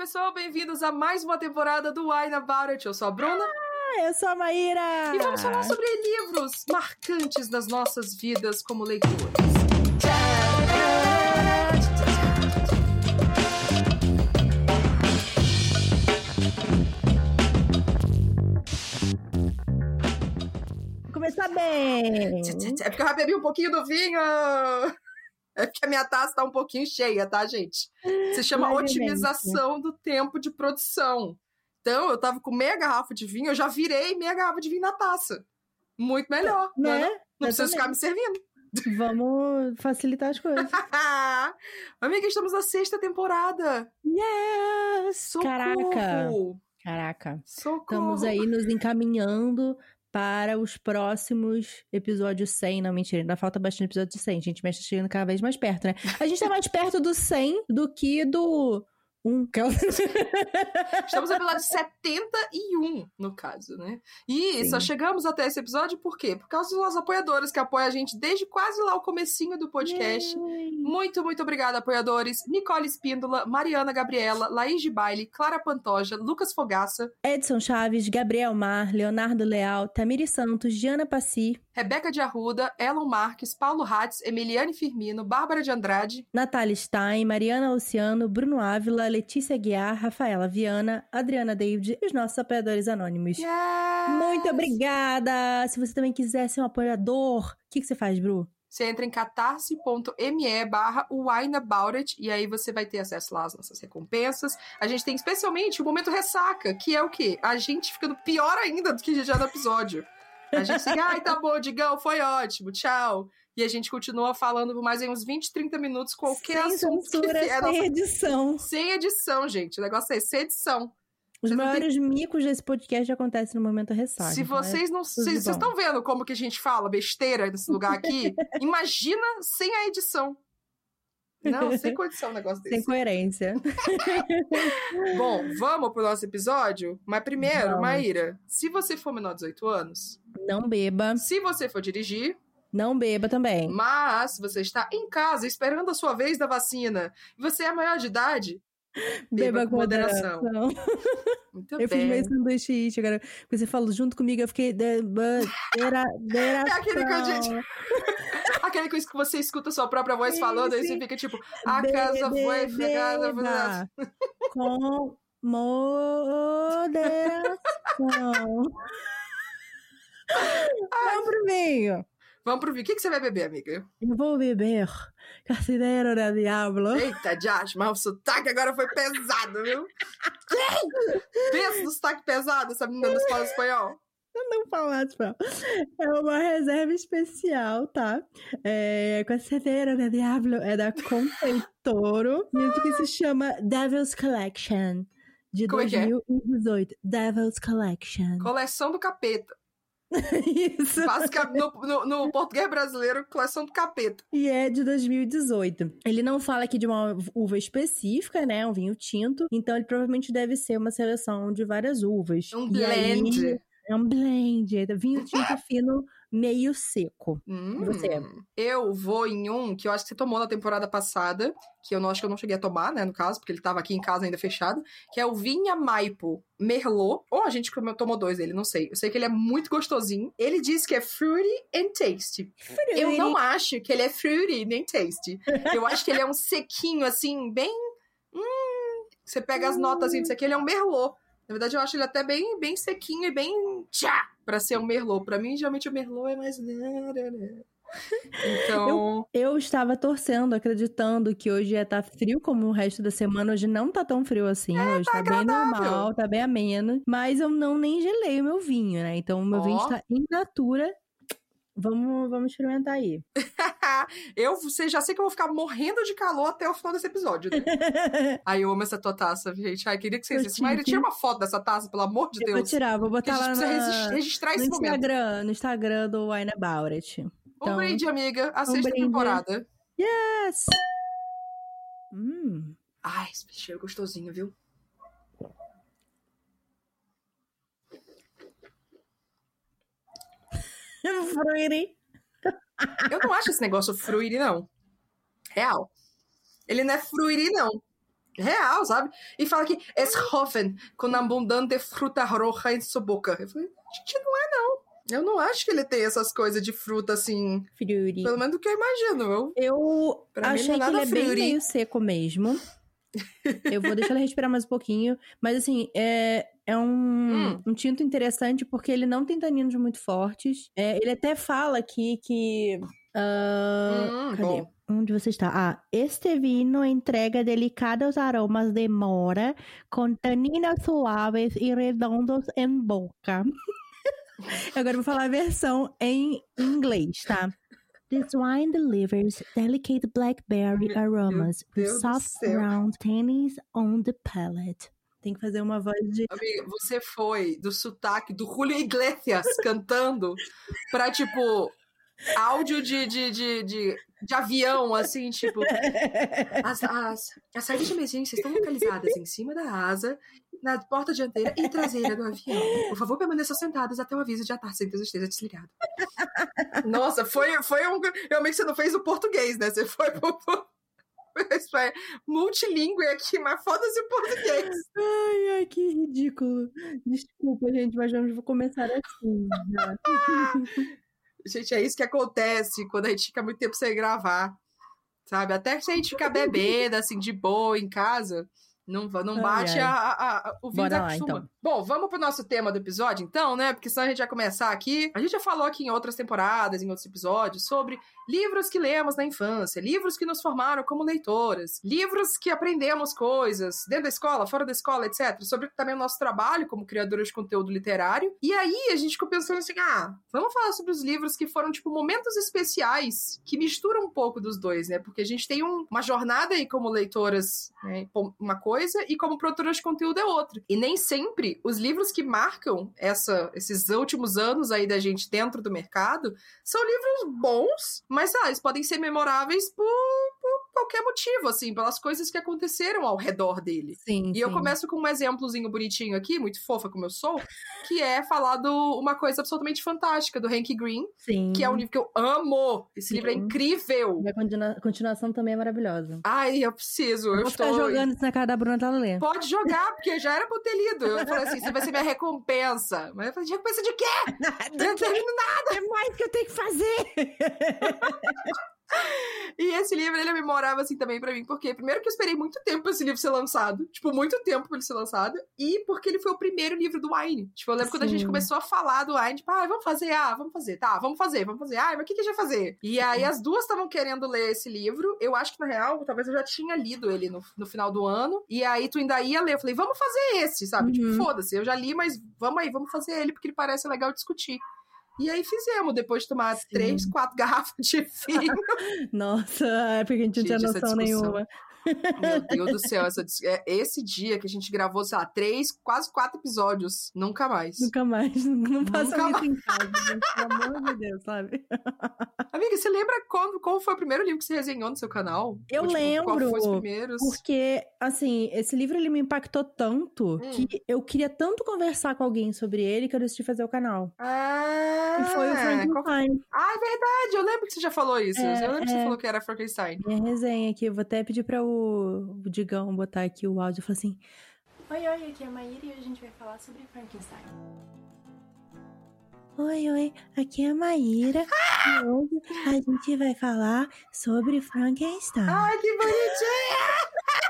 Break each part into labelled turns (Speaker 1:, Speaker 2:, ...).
Speaker 1: pessoal, bem-vindos a mais uma temporada do Wine About It. Eu sou a Bruna.
Speaker 2: Ah, eu sou a Maíra!
Speaker 1: E vamos falar sobre livros marcantes das nossas vidas como leitores.
Speaker 2: Começar bem!
Speaker 1: É porque eu bebi um pouquinho do vinho. É porque a minha taça tá um pouquinho cheia, tá, gente? Se chama
Speaker 2: Levemente.
Speaker 1: otimização do tempo de produção. Então, eu tava com meia garrafa de vinho, eu já virei meia garrafa de vinho na taça. Muito melhor, né?
Speaker 2: Né?
Speaker 1: Não precisa ficar me servindo.
Speaker 2: Vamos facilitar as coisas.
Speaker 1: Amiga, estamos na sexta temporada.
Speaker 2: Yes!
Speaker 1: Socorro!
Speaker 2: Caraca! Caraca.
Speaker 1: Socorro!
Speaker 2: Estamos aí nos encaminhando para os próximos episódios 100. Não, mentira, ainda falta bastante episódio de 100, gente, mas tá chegando cada vez mais perto, né? A gente tá mais perto do 100 do que do 1.
Speaker 1: Estamos no episódio 71, no caso, né? E
Speaker 2: Sim.
Speaker 1: só chegamos até esse episódio por quê? Por causa dos apoiadores que apoiam a gente desde quase lá o comecinho do podcast. Muito, muito obrigada, apoiadores. Nicole Espíndola, Mariana Gabriela, Laís de Baile, Clara Pantoja, Lucas Fogaça,
Speaker 2: Edson Chaves, Gabriel Mar, Leonardo Leal, Tamiri Santos, Diana Passi,
Speaker 1: Rebeca de Arruda, Elon Marques, Paulo Hatz, Emiliane Firmino, Bárbara de Andrade,
Speaker 2: Natália Stein, Mariana Luciano, Bruno Ávila, Letícia Guiar, Rafaela Viana, Adriana David e os nossos apoiadores anônimos.
Speaker 1: Yes!
Speaker 2: Muito obrigada! Se você também quiser ser um apoiador, o que, que você faz, Bru?
Speaker 1: Você entra em catarse.me barra e aí você vai ter acesso lá às nossas recompensas. A gente tem especialmente o momento ressaca, que é o quê? A gente ficando pior ainda do que já no episódio. A gente assim, ai, tá bom, Digão, foi ótimo, tchau. E a gente continua falando por mais uns 20, 30 minutos qualquer
Speaker 2: sem
Speaker 1: assunto
Speaker 2: censura, sem
Speaker 1: Nossa,
Speaker 2: edição.
Speaker 1: sem edição, gente. O negócio é sem edição.
Speaker 2: Os
Speaker 1: Você não
Speaker 2: maiores micos desse podcast acontecem no momento ressaca.
Speaker 1: Se
Speaker 2: então é
Speaker 1: vocês não. Vocês vocês estão vendo como que a gente fala besteira nesse lugar aqui? Imagina sem a edição. Não, sem condição um negócio desse.
Speaker 2: Sem coerência.
Speaker 1: Bom, vamos pro nosso episódio? Mas primeiro,
Speaker 2: Vamos.
Speaker 1: Maíra, se você for menor de 18 anos,
Speaker 2: Não beba.
Speaker 1: se você for dirigir,
Speaker 2: Não beba também.
Speaker 1: mas se você está em casa esperando a sua vez da vacina e você é maior de idade, beba, com moderação. Muito
Speaker 2: Eu fiz
Speaker 1: bem.
Speaker 2: meio sanduíche it, agora. Porque você falou junto comigo, eu fiquei. de-
Speaker 1: É aquele que eu
Speaker 2: deração.
Speaker 1: disse. Aquele que você escuta a sua própria voz
Speaker 2: Sim,
Speaker 1: falando, aí você
Speaker 2: sim.
Speaker 1: fica tipo, a casa foi fregada.
Speaker 2: Com moderação. Vamos pro vinho.
Speaker 1: Vamos pro vinho. O que, que você vai beber, amiga?
Speaker 2: Eu vou beber Carcereiro da Diablo.
Speaker 1: Eita, Josh, mas o sotaque agora foi pesado, viu? Pensa no sotaque pesado, essa menina não fala espanhol.
Speaker 2: Não falar, tipo, é uma reserva especial, tá? É, Carcereiro da Diablo é da Confeitoro. E o que se chama Devil's Collection. De
Speaker 1: Como é que é?
Speaker 2: 2018. Devil's Collection.
Speaker 1: Coleção do capeta.
Speaker 2: Isso.
Speaker 1: Basicamente, no, no- no português brasileiro, coleção do capeta.
Speaker 2: E é de 2018. Ele não fala aqui de uma uva específica, né? Um vinho tinto. Então ele provavelmente deve ser uma seleção de várias uvas.
Speaker 1: Um
Speaker 2: E aí-
Speaker 1: blend.
Speaker 2: É um blend. é Vinho tinto fino, meio seco.
Speaker 1: Hum,
Speaker 2: você?
Speaker 1: Eu vou em um que eu acho que você tomou na temporada passada, que eu não acho que eu não cheguei a tomar, né, no caso, porque ele tava aqui em casa ainda fechado, que é o Vinha Maipo Merlot. Ou a gente tomou dois dele, não sei. Eu sei que ele é muito gostosinho. Ele diz que é fruity and tasty. Eu não acho que ele é fruity nem tasty. Eu acho que ele é um sequinho, assim, bem. Hum, você pega as notas assim, disso aqui, ele é um merlot. Na verdade, eu acho ele até bem, bem sequinho e bem tchá pra ser um merlot. Pra mim, geralmente o merlot é mais. Então.
Speaker 2: Eu estava torcendo, acreditando que hoje ia estar frio como o resto da semana. Hoje não tá tão frio assim. hoje tá, bem
Speaker 1: agradável.
Speaker 2: normal, tá bem ameno. Mas eu não nem gelei o meu vinho, né? Então o meu
Speaker 1: Ó.
Speaker 2: vinho está in natura. Vamos, vamos experimentar aí.
Speaker 1: eu você já sei que eu vou ficar morrendo de calor até o final desse episódio, né? Ai, eu amo essa tua taça, gente. Ai, queria que vissem. Maíra,
Speaker 2: tive.
Speaker 1: tira uma foto dessa taça, pelo amor de
Speaker 2: Eu vou
Speaker 1: Deus.
Speaker 2: tirar, vou
Speaker 1: Porque a
Speaker 2: botar lá na-
Speaker 1: regis- registrar
Speaker 2: no
Speaker 1: esse momento.
Speaker 2: Instagram, no Instagram do Wine About It.
Speaker 1: Um
Speaker 2: Então,
Speaker 1: brinde, amiga. A sexta
Speaker 2: brinde.
Speaker 1: temporada.
Speaker 2: Yes! Hum.
Speaker 1: Ai, esse cheiro gostosinho, viu?
Speaker 2: Fruity.
Speaker 1: Eu não acho esse negócio fruiri, não. Real. Ele não é fruiri, não. Real, sabe? E fala que es joven com abundante fruta roja em sua boca. Eu falei, gente, não é não. Eu não acho que ele tem essas coisas de fruta assim.
Speaker 2: Fruity.
Speaker 1: Pelo menos do que eu imagino. Eu,
Speaker 2: Eu
Speaker 1: Pra mim
Speaker 2: achei
Speaker 1: não é
Speaker 2: que ele
Speaker 1: nada
Speaker 2: é bem meio seco mesmo. Eu vou deixar ele respirar mais um pouquinho. Mas assim, é, é um,
Speaker 1: Hum.
Speaker 2: um tinto interessante porque ele não tem taninos muito fortes. É, ele até fala aqui que. ah,
Speaker 1: Hum,
Speaker 2: cadê?
Speaker 1: bom.
Speaker 2: Onde você está? Ah, este vino entrega delicados aromas de mora com taninos suaves e redondos em boca. Agora eu vou falar a versão em inglês, tá? This wine delivers delicate blackberry aromas with soft round tannins on the palate. Tem que fazer uma voz de.
Speaker 1: Amiga, você foi do sotaque do Julio Iglesias cantando pra, tipo, áudio de, de, de, de, de avião, assim, tipo. As, as, as saídas de emergência estão localizadas em cima da asa, na porta dianteira e traseira do avião. Por favor, permaneçam sentados até o aviso de atar sempre esteja desligado. Nossa, foi, foi um. Realmente você não fez o português, né? Você foi pro. Isso é multilingüe aqui, mas foda-se o português.
Speaker 2: Ai, ai, que ridículo. Desculpa, gente, mas vamos começar assim.
Speaker 1: Gente, é isso que acontece quando a gente fica muito tempo sem gravar. Sabe? Até se a gente ficar bebendo, assim, de boa em casa, não, não
Speaker 2: Ai,
Speaker 1: bate
Speaker 2: ai.
Speaker 1: A, a- a- o vídeo
Speaker 2: Bora lá, então.
Speaker 1: Bom, vamos pro nosso tema do episódio, então, né? Porque senão a gente vai começar aqui. A gente já falou aqui em outras temporadas, em outros episódios, sobre livros que lemos na infância, livros que nos formaram como leitoras, livros que aprendemos coisas dentro da escola, fora da escola, etc. Sobre também o nosso trabalho como criadoras de conteúdo literário. E aí a gente ficou pensando assim: ah, vamos falar sobre os livros que foram, tipo, momentos especiais que misturam um pouco dos dois, né? Porque a gente tem um- uma jornada aí como leitoras, né? Uma coisa, e como produtoras de conteúdo é outra. E nem sempre os livros que marcam essa, esses últimos anos aí da gente dentro do mercado são livros bons, mas ah, eles podem ser memoráveis por, por qualquer motivo, assim, pelas coisas que aconteceram ao redor dele.
Speaker 2: Sim.
Speaker 1: E eu
Speaker 2: sim.
Speaker 1: começo com um exemplozinho bonitinho aqui, muito fofa como eu sou, que é falar do uma coisa absolutamente fantástica do Hank Green,
Speaker 2: Sim.
Speaker 1: que é um livro que eu amo. Esse livro é
Speaker 2: Sim.
Speaker 1: incrível.
Speaker 2: E a continua- continuação também é maravilhosa.
Speaker 1: Ai, eu preciso. Eu
Speaker 2: Vou ficar
Speaker 1: estou.
Speaker 2: jogando isso na cara da Bruna pra ela ler.
Speaker 1: Pode jogar, porque já era pra eu ter lido. Eu falei assim: isso vai ser minha recompensa. Mas eu falei: recompensa de quê? Eu não termino nada.
Speaker 2: É mais que eu tenho que fazer!
Speaker 1: E esse livro, ele é memorável assim também pra mim, porque primeiro que eu esperei muito tempo pra esse livro ser lançado, tipo, muito tempo pra ele ser lançado, e porque ele foi o primeiro livro do Wine. Tipo, eu lembro quando a gente
Speaker 2: Sim.
Speaker 1: começou a falar do Wine, tipo, ah, vamos fazer, ah, vamos fazer, tá, vamos fazer, vamos fazer, ah, mas o que, que a gente vai fazer? E aí as duas estavam querendo ler esse livro, eu acho que na real, talvez eu já tinha lido ele no, no final do ano, e aí tu ainda ia ler, eu falei, vamos fazer esse, sabe?
Speaker 2: Uhum.
Speaker 1: Tipo, foda-se, eu já li, mas vamos aí, vamos fazer ele, porque ele parece legal discutir. E aí fizemos, depois de tomar
Speaker 2: Sim.
Speaker 1: três, quatro garrafas de vinho.
Speaker 2: Nossa, é porque a gente não tinha noção nenhuma.
Speaker 1: Meu Deus do céu, essa é, esse dia que a gente gravou, sei lá, três, quase quatro episódios, nunca mais.
Speaker 2: Nunca mais. Não façam
Speaker 1: Nunca
Speaker 2: isso em casa, gente. Pelo amor de Deus, sabe?
Speaker 1: Amiga, você lembra quando, qual foi o primeiro livro que você resenhou no seu canal?
Speaker 2: Eu
Speaker 1: Ou, tipo, Qual
Speaker 2: lembro,
Speaker 1: foi os primeiros?
Speaker 2: Porque, assim, esse livro ele me impactou tanto
Speaker 1: Hum.
Speaker 2: que eu queria tanto conversar com alguém sobre ele que eu decidi fazer o canal.
Speaker 1: Ah,
Speaker 2: E foi o
Speaker 1: qual-
Speaker 2: Frankenstein.
Speaker 1: Ah, é verdade, eu lembro que você já falou isso.
Speaker 2: É,
Speaker 1: eu lembro que você
Speaker 2: é.
Speaker 1: falou que era Frankenstein.
Speaker 2: Minha resenha aqui, eu vou até pedir para o, Digão botar aqui o áudio e falar assim: Oi, oi, aqui é a Maíra e a gente vai falar sobre Frankenstein. Oi, oi, aqui é a Maíra e hoje a gente vai falar sobre Frankenstein.
Speaker 1: Ai, que bonitinha!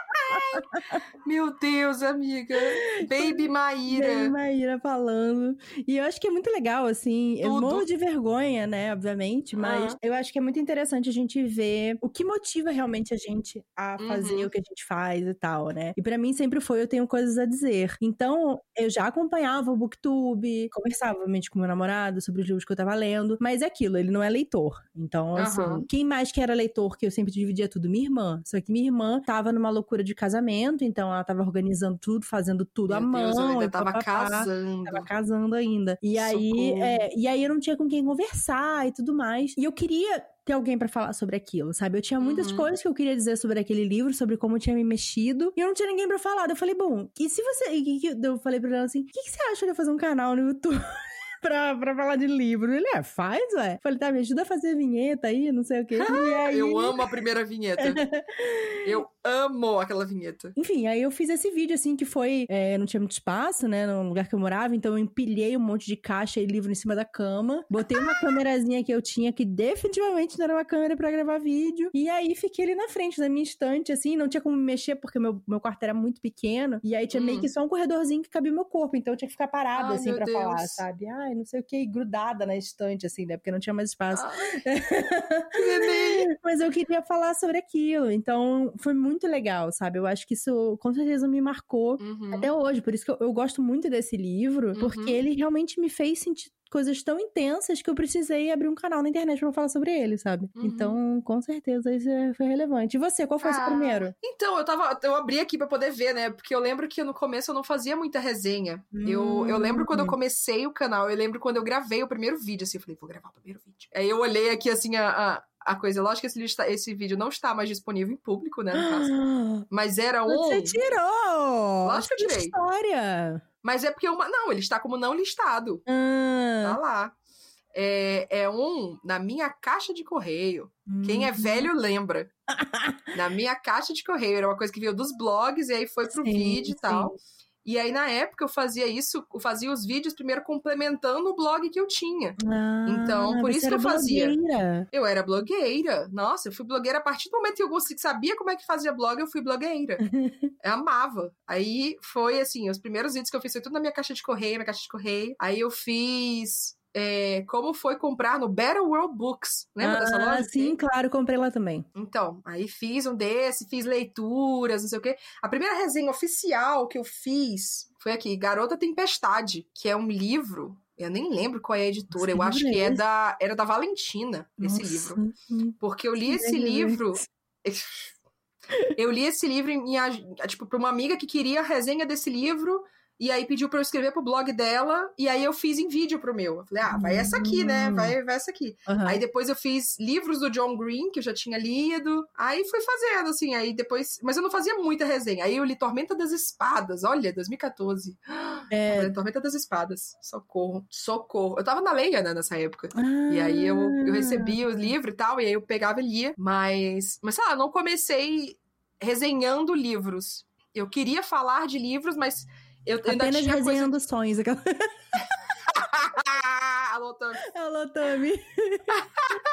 Speaker 1: Meu Deus, amiga. Baby Maíra.
Speaker 2: Bem, Maíra falando. E eu acho que é muito legal, assim. Eu
Speaker 1: Tudo.
Speaker 2: morro de vergonha, né, obviamente, mas
Speaker 1: Ah.
Speaker 2: eu acho que é muito interessante a gente ver o que motiva realmente a gente a fazer
Speaker 1: Uhum.
Speaker 2: o que a gente faz e tal, né? E pra mim sempre foi eu tenho coisas a dizer. Então, eu já acompanhava o Booktube, conversava, obviamente, com meu namorado sobre os livros que eu tava lendo, mas é aquilo, ele não é leitor. Então, assim,
Speaker 1: Aham.
Speaker 2: quem mais que era leitor que eu sempre dividia tudo? Minha irmã. Só que minha irmã tava numa loucura de casamento, então ela tava organizando tudo, fazendo tudo à
Speaker 1: Meu
Speaker 2: mão.
Speaker 1: Deus, eu ainda
Speaker 2: e
Speaker 1: tava
Speaker 2: papapá.
Speaker 1: casando.
Speaker 2: Tava casando ainda. E aí, é, e aí eu não tinha com quem conversar e tudo mais. E eu queria ter alguém pra falar sobre aquilo, sabe? Eu tinha muitas
Speaker 1: Uhum.
Speaker 2: coisas que eu queria dizer sobre aquele livro, sobre como tinha me mexido, e eu não tinha ninguém pra falar. Eu falei, bom, e se você. e que- Eu falei pra ela assim: o que, que você acha de eu fazer um canal no YouTube? pra, pra falar de livro. Ele, é, faz, ué. Falei, tá, me ajuda a fazer vinheta aí, não sei o quê. Aí...
Speaker 1: Eu amo a primeira vinheta. eu amo aquela vinheta.
Speaker 2: Enfim, aí eu fiz esse vídeo, assim, que foi... É, não tinha muito espaço, né, no lugar que eu morava, então eu empilhei um monte de caixa e livro em cima da cama. Botei uma câmerazinha que eu tinha, que definitivamente não era uma câmera pra gravar vídeo. E aí fiquei ali na frente da minha estante, assim, não tinha como me mexer, porque meu, meu quarto era muito pequeno. E aí tinha hum. meio que só um corredorzinho que cabia meu corpo, então eu tinha que ficar parada, Ai, assim, pra Deus. falar, sabe? Ai, não sei o que, grudada na estante, assim, né, porque não tinha mais espaço. Mas eu queria falar sobre aquilo, então foi muito legal, sabe? Eu acho que isso com certeza me marcou uhum. até hoje, por isso que eu, eu gosto muito desse livro, uhum. porque ele realmente me fez sentir coisas tão intensas que eu precisei abrir um canal na internet para falar sobre ele, sabe? Uhum. Então, com certeza isso é, foi relevante. E você, qual foi ah, o seu primeiro?
Speaker 1: Então, eu tava. Eu abri aqui para poder ver, né? Porque eu lembro que no começo eu não fazia muita resenha. Eu, eu lembro quando eu hum. comecei o canal, eu lembro quando eu gravei o primeiro vídeo, assim, eu falei, vou gravar o primeiro vídeo. Aí eu olhei aqui, assim, a, a a coisa. Lógico que esse, lista, esse vídeo não está mais disponível em público, né? Mas era um.
Speaker 2: Você tirou!
Speaker 1: Lógico que eu tirei.
Speaker 2: história!
Speaker 1: Mas é porque uma. Não, ele está como não listado. Ah. Tá lá. É, é um na minha caixa de correio. Hum. Quem é uhum. velho lembra. na minha caixa de correio. Era uma coisa que veio dos blogs e aí foi pro sim, vídeo e tal. E aí, na época, eu fazia isso, eu fazia os vídeos primeiro complementando o blog que eu tinha. Ah, então, por isso que eu fazia. Blogueira. Eu era blogueira. Nossa, eu fui blogueira a partir do momento que eu sabia como é que fazia blog, eu fui blogueira. eu amava. Aí foi assim, os primeiros vídeos que eu fiz foi tudo na minha caixa de correio, minha caixa de correio. Aí eu fiz é, como foi comprar no Better World Books. Lembra ah, dessa loja?
Speaker 2: Sim, claro, comprei lá também.
Speaker 1: Então, aí fiz um desse, fiz leituras, não sei o quê. A primeira resenha oficial que eu fiz foi aqui, Garota Tempestade, que é um livro. Eu nem lembro qual é a editora, Nossa, eu acho que é, é da, era da Valentina, esse Nossa. livro. Porque eu li esse livro. Eu li esse livro em, tipo, pra uma amiga que queria a resenha desse livro e aí pediu para eu escrever pro blog dela, e aí eu fiz em vídeo pro meu. Eu falei, ah, vai essa aqui, né? Hum. Vai, vai essa aqui. Uhum. Aí depois eu fiz livros do John Green, que eu já tinha lido. Aí fui fazendo, assim, aí depois. Mas eu não fazia muita resenha. Aí eu li Tormenta das Espadas, olha, 2014. É. Tormenta das Espadas. Socorro. Socorro. Eu tava na Leia, né, nessa época. Ah. E aí eu, eu recebi o livro e tal, e aí eu pegava e lia. Mas, mas sei lá, não comecei resenhando livros. Eu queria falar de livros, mas eu
Speaker 2: Apenas resenhando coisa... sonhos. Aquela...
Speaker 1: Alô, Tami.
Speaker 2: Alô, Tami.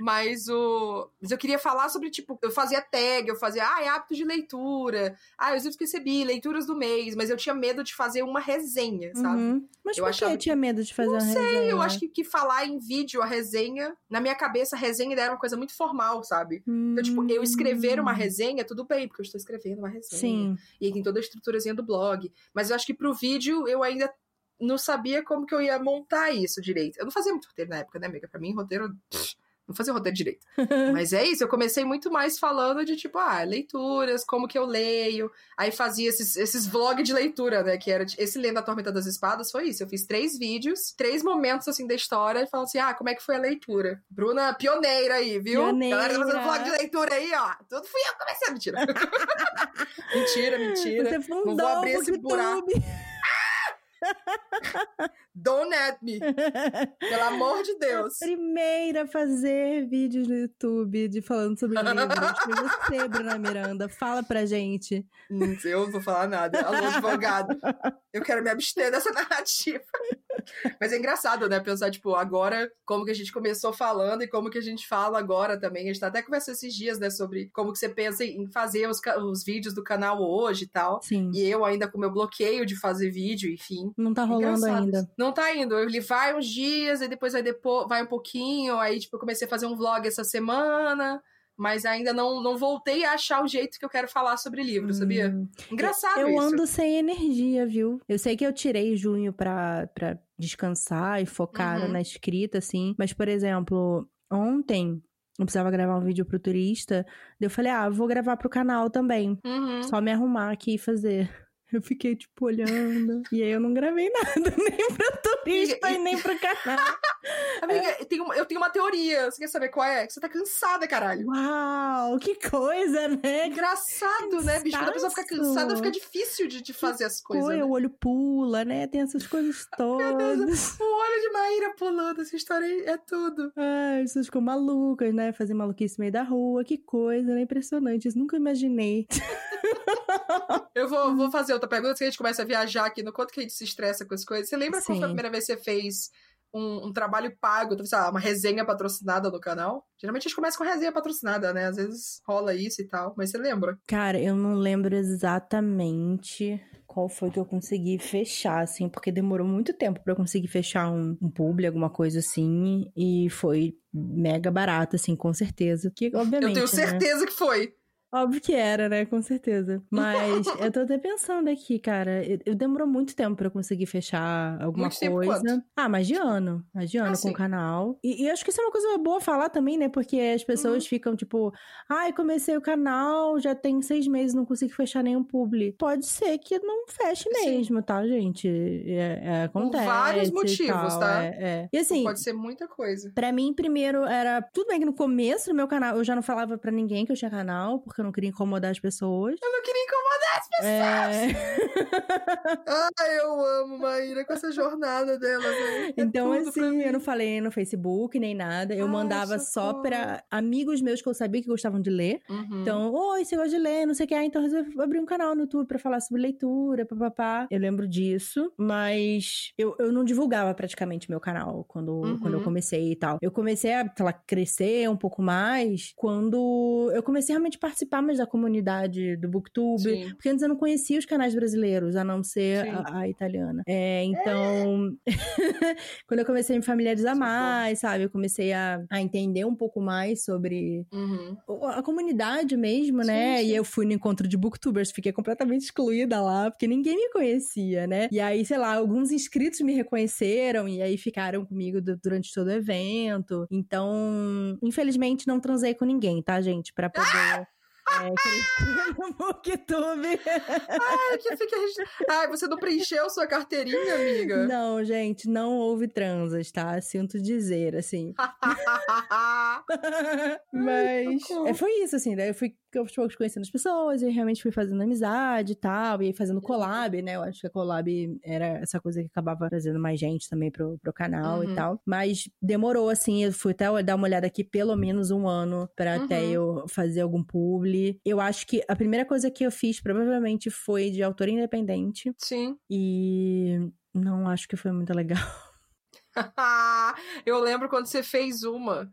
Speaker 1: Mas o. Mas eu queria falar sobre, tipo, eu fazia tag, eu fazia, ah, é hábito de leitura. Ah, livros que recebi, leituras do mês, mas eu tinha medo de fazer uma resenha, sabe? Uhum.
Speaker 2: Mas
Speaker 1: eu
Speaker 2: por achava... que tinha medo de fazer
Speaker 1: Não
Speaker 2: uma
Speaker 1: sei,
Speaker 2: resenha?
Speaker 1: eu acho que, que falar em vídeo a resenha, na minha cabeça, a resenha era uma coisa muito formal, sabe? Hum... Então, tipo, eu escrever uma hum. resenha, tudo bem, porque eu estou escrevendo uma resenha. Sim. E aí tem toda a estruturazinha do blog. Mas eu acho que pro vídeo eu ainda não sabia como que eu ia montar isso direito. Eu não fazia muito roteiro na época, né, amiga? Pra mim, roteiro. Pff, não fazia roteiro direito. Mas é isso, eu comecei muito mais falando de tipo, ah, leituras, como que eu leio. Aí fazia esses, esses vlogs de leitura, né? Que era esse Lendo a Tormenta das Espadas, foi isso. Eu fiz três vídeos, três momentos assim da história, e falando assim: ah, como é que foi a leitura? Bruna, pioneira aí, viu?
Speaker 2: Pioneira.
Speaker 1: Galera tá fazendo vlog de leitura aí, ó. Tudo fui eu que comecei, mentira. mentira, mentira.
Speaker 2: Você fundou Não vou abrir esse buraco.
Speaker 1: Don't at me. Pelo amor de Deus.
Speaker 2: A primeira a fazer vídeos no YouTube de falando sobre livros foi você, Bruna Miranda. Fala pra gente.
Speaker 1: Hum, eu não vou falar nada. Alô, advogado. Eu quero me abster dessa narrativa. Mas é engraçado, né? Pensar, tipo, agora, como que a gente começou falando e como que a gente fala agora também. A gente tá até conversando esses dias, né? Sobre como que você pensa em fazer os, os vídeos do canal hoje e tal.
Speaker 2: Sim.
Speaker 1: E eu ainda com meu bloqueio de fazer vídeo, enfim.
Speaker 2: Não tá rolando engraçado. ainda.
Speaker 1: Não tá indo. Ele vai uns dias, e depois vai, depois, vai um pouquinho. Aí, tipo, eu comecei a fazer um vlog essa semana mas ainda não, não voltei a achar o jeito que eu quero falar sobre livro, sabia? Hum. Engraçado
Speaker 2: eu,
Speaker 1: eu
Speaker 2: isso. Eu ando sem energia, viu? Eu sei que eu tirei junho pra, pra descansar e focar uhum. na escrita, assim, mas, por exemplo, ontem eu precisava gravar um vídeo pro turista, eu falei, ah, vou gravar pro canal também.
Speaker 1: Uhum.
Speaker 2: Só me arrumar aqui e fazer. Eu fiquei, tipo, olhando. e aí eu não gravei nada, nem pro turista e, nem pro canal.
Speaker 1: Amiga, eu, tenho, eu tenho uma teoria. Você quer saber qual é? Que você tá cansada, caralho.
Speaker 2: Uau, que coisa, né?
Speaker 1: Engraçado, né, bicho? Quando a pessoa fica cansada, fica difícil de, de fazer as coisas. Né?
Speaker 2: O olho pula, né? Tem essas coisas todas.
Speaker 1: o olho de Maíra pulando, essa história é tudo.
Speaker 2: Ai, pessoas ficam malucas, né? Fazer maluquice no meio da rua. Que coisa, né? Impressionante. Isso nunca imaginei.
Speaker 1: eu vou, vou fazer outra pergunta, que a gente começa a viajar aqui no quanto que a gente se estressa com as coisas. Você lembra Sim. qual foi a primeira vez que você fez um, um, trabalho pago, sei lá, uma resenha patrocinada no canal. Geralmente a gente começa com resenha patrocinada, né? Às vezes rola isso e tal, mas você lembra?
Speaker 2: Cara, eu não lembro exatamente qual foi que eu consegui fechar, assim, porque demorou muito tempo para eu conseguir fechar um, um publi, alguma coisa assim, e foi mega barato, assim, com certeza. Que, obviamente, eu
Speaker 1: tenho né? certeza
Speaker 2: né?
Speaker 1: que foi.
Speaker 2: Óbvio que era, né? Com certeza. Mas eu tô até pensando aqui, cara. Eu, eu demorou muito tempo para conseguir fechar alguma muito coisa. ah, mais de ano. Mais de ano ah, com sim. o canal. E, e, acho que isso é uma coisa boa falar também, né? Porque as pessoas uhum. ficam tipo, ai, comecei o canal, já tem seis meses, não consigo fechar nenhum publi. Pode ser que não feche mesmo, sim. tá, gente? É, é, acontece.
Speaker 1: Por vários motivos, tá?
Speaker 2: É, é. E assim.
Speaker 1: Pode ser muita coisa.
Speaker 2: Para mim, primeiro, era. Tudo bem que no começo do meu canal eu já não falava para ninguém que eu tinha canal, porque porque eu não queria incomodar as pessoas.
Speaker 1: Eu não queria incomodar as pessoas! É... Ai, eu amo Maíra com essa jornada dela, É
Speaker 2: então, assim, eu não falei no Facebook nem nada. Eu Ai, mandava só pra amigos meus que eu sabia que gostavam de ler. Uhum. Então, oi, você gosta de ler, não sei o que. Ah, então resolvi abrir um canal no YouTube pra falar sobre leitura, papapá. Eu lembro disso, mas eu, eu não divulgava praticamente meu canal quando, uhum. quando eu comecei e tal. Eu comecei a, sei lá, crescer um pouco mais quando eu comecei realmente a participar participar mais da comunidade do Booktube. Sim. Porque antes eu não conhecia os canais brasileiros, a não ser a, a, italiana. É, então, é. quando eu comecei a me familiarizar Sim, mais, sabe? Eu comecei a, a entender um pouco mais sobre uhum. a comunidade mesmo, né? E eu fui no encontro de booktubers, fiquei completamente excluída lá, porque ninguém me conhecia, né? E aí, sei lá, alguns inscritos me reconheceram e aí ficaram comigo durante todo o evento. Então, infelizmente, não transei com ninguém, tá, gente? Pra poder. Ah! É, Cristina Booktube.
Speaker 1: Ai, que fica. Ai, você não preencheu sua carteirinha, amiga?
Speaker 2: Não, gente, não houve transas, tá? Sinto dizer, assim. Mas Ai, é, foi isso, assim, daí eu fui aos poucos conhecendo as pessoas e realmente fui fazendo amizade e tal, e fazendo collab, né? Eu acho que a collab era essa coisa que acabava trazendo mais gente também pro, pro canal uhum. e tal. Mas demorou, assim, eu fui até dar uma olhada aqui pelo menos um ano para uhum. até eu fazer algum publi. Eu acho que a primeira coisa que eu fiz provavelmente foi de autor independente.
Speaker 1: Sim.
Speaker 2: E não acho que foi muito legal.
Speaker 1: eu lembro quando você fez uma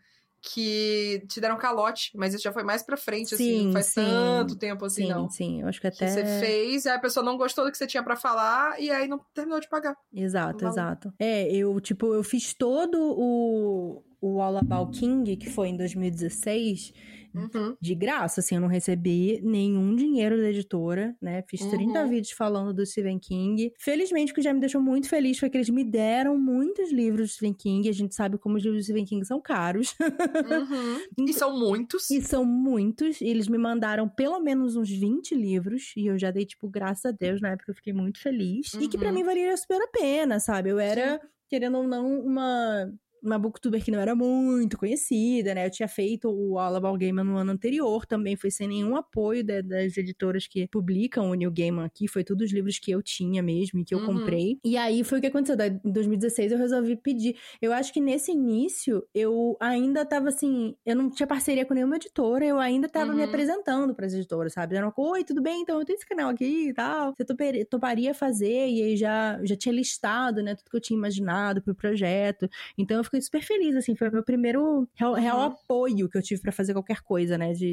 Speaker 1: que te deram calote, mas isso já foi mais pra frente, assim, sim, assim, não faz sim. tanto tempo assim,
Speaker 2: sim,
Speaker 1: não.
Speaker 2: Sim, eu acho que até.
Speaker 1: Que você fez, e a pessoa não gostou do que você tinha para falar, e aí não terminou de pagar.
Speaker 2: Exato, exato. É, eu, tipo, eu fiz todo o, o All About King, que foi em 2016 uhum. de graça, assim, eu não recebi nenhum dinheiro da editora, né? Fiz uhum. 30 vídeos falando do Stephen King. Felizmente, o que já me deixou muito feliz foi que eles me deram muitos livros do Stephen King. A gente sabe como os livros do Stephen King são caros.
Speaker 1: Uhum. e são muitos.
Speaker 2: E são muitos. E eles me mandaram pelo menos uns 20 livros. E eu já dei, tipo, graças a Deus, na época eu fiquei muito feliz. E que para uhum. mim valia super a pena, sabe? Eu era. Sim querendo ou não, uma uma booktuber que não era muito conhecida, né? Eu tinha feito o All About Gamer no ano anterior, também foi sem nenhum apoio de, das editoras que publicam o New Gamer aqui, foi todos os livros que eu tinha mesmo e que eu uhum. comprei. E aí foi o que aconteceu, em 2016 eu resolvi pedir. Eu acho que nesse início eu ainda tava assim, eu não tinha parceria com nenhuma editora, eu ainda tava uhum. me apresentando para as editoras, sabe? Era uma oi, tudo bem? Então eu tenho esse canal aqui e tal. Você toparia fazer? E aí já, já tinha listado, né, tudo que eu tinha imaginado pro projeto. Então eu fiquei super feliz, assim, foi o meu primeiro real, uhum. real apoio que eu tive para fazer qualquer coisa, né, de,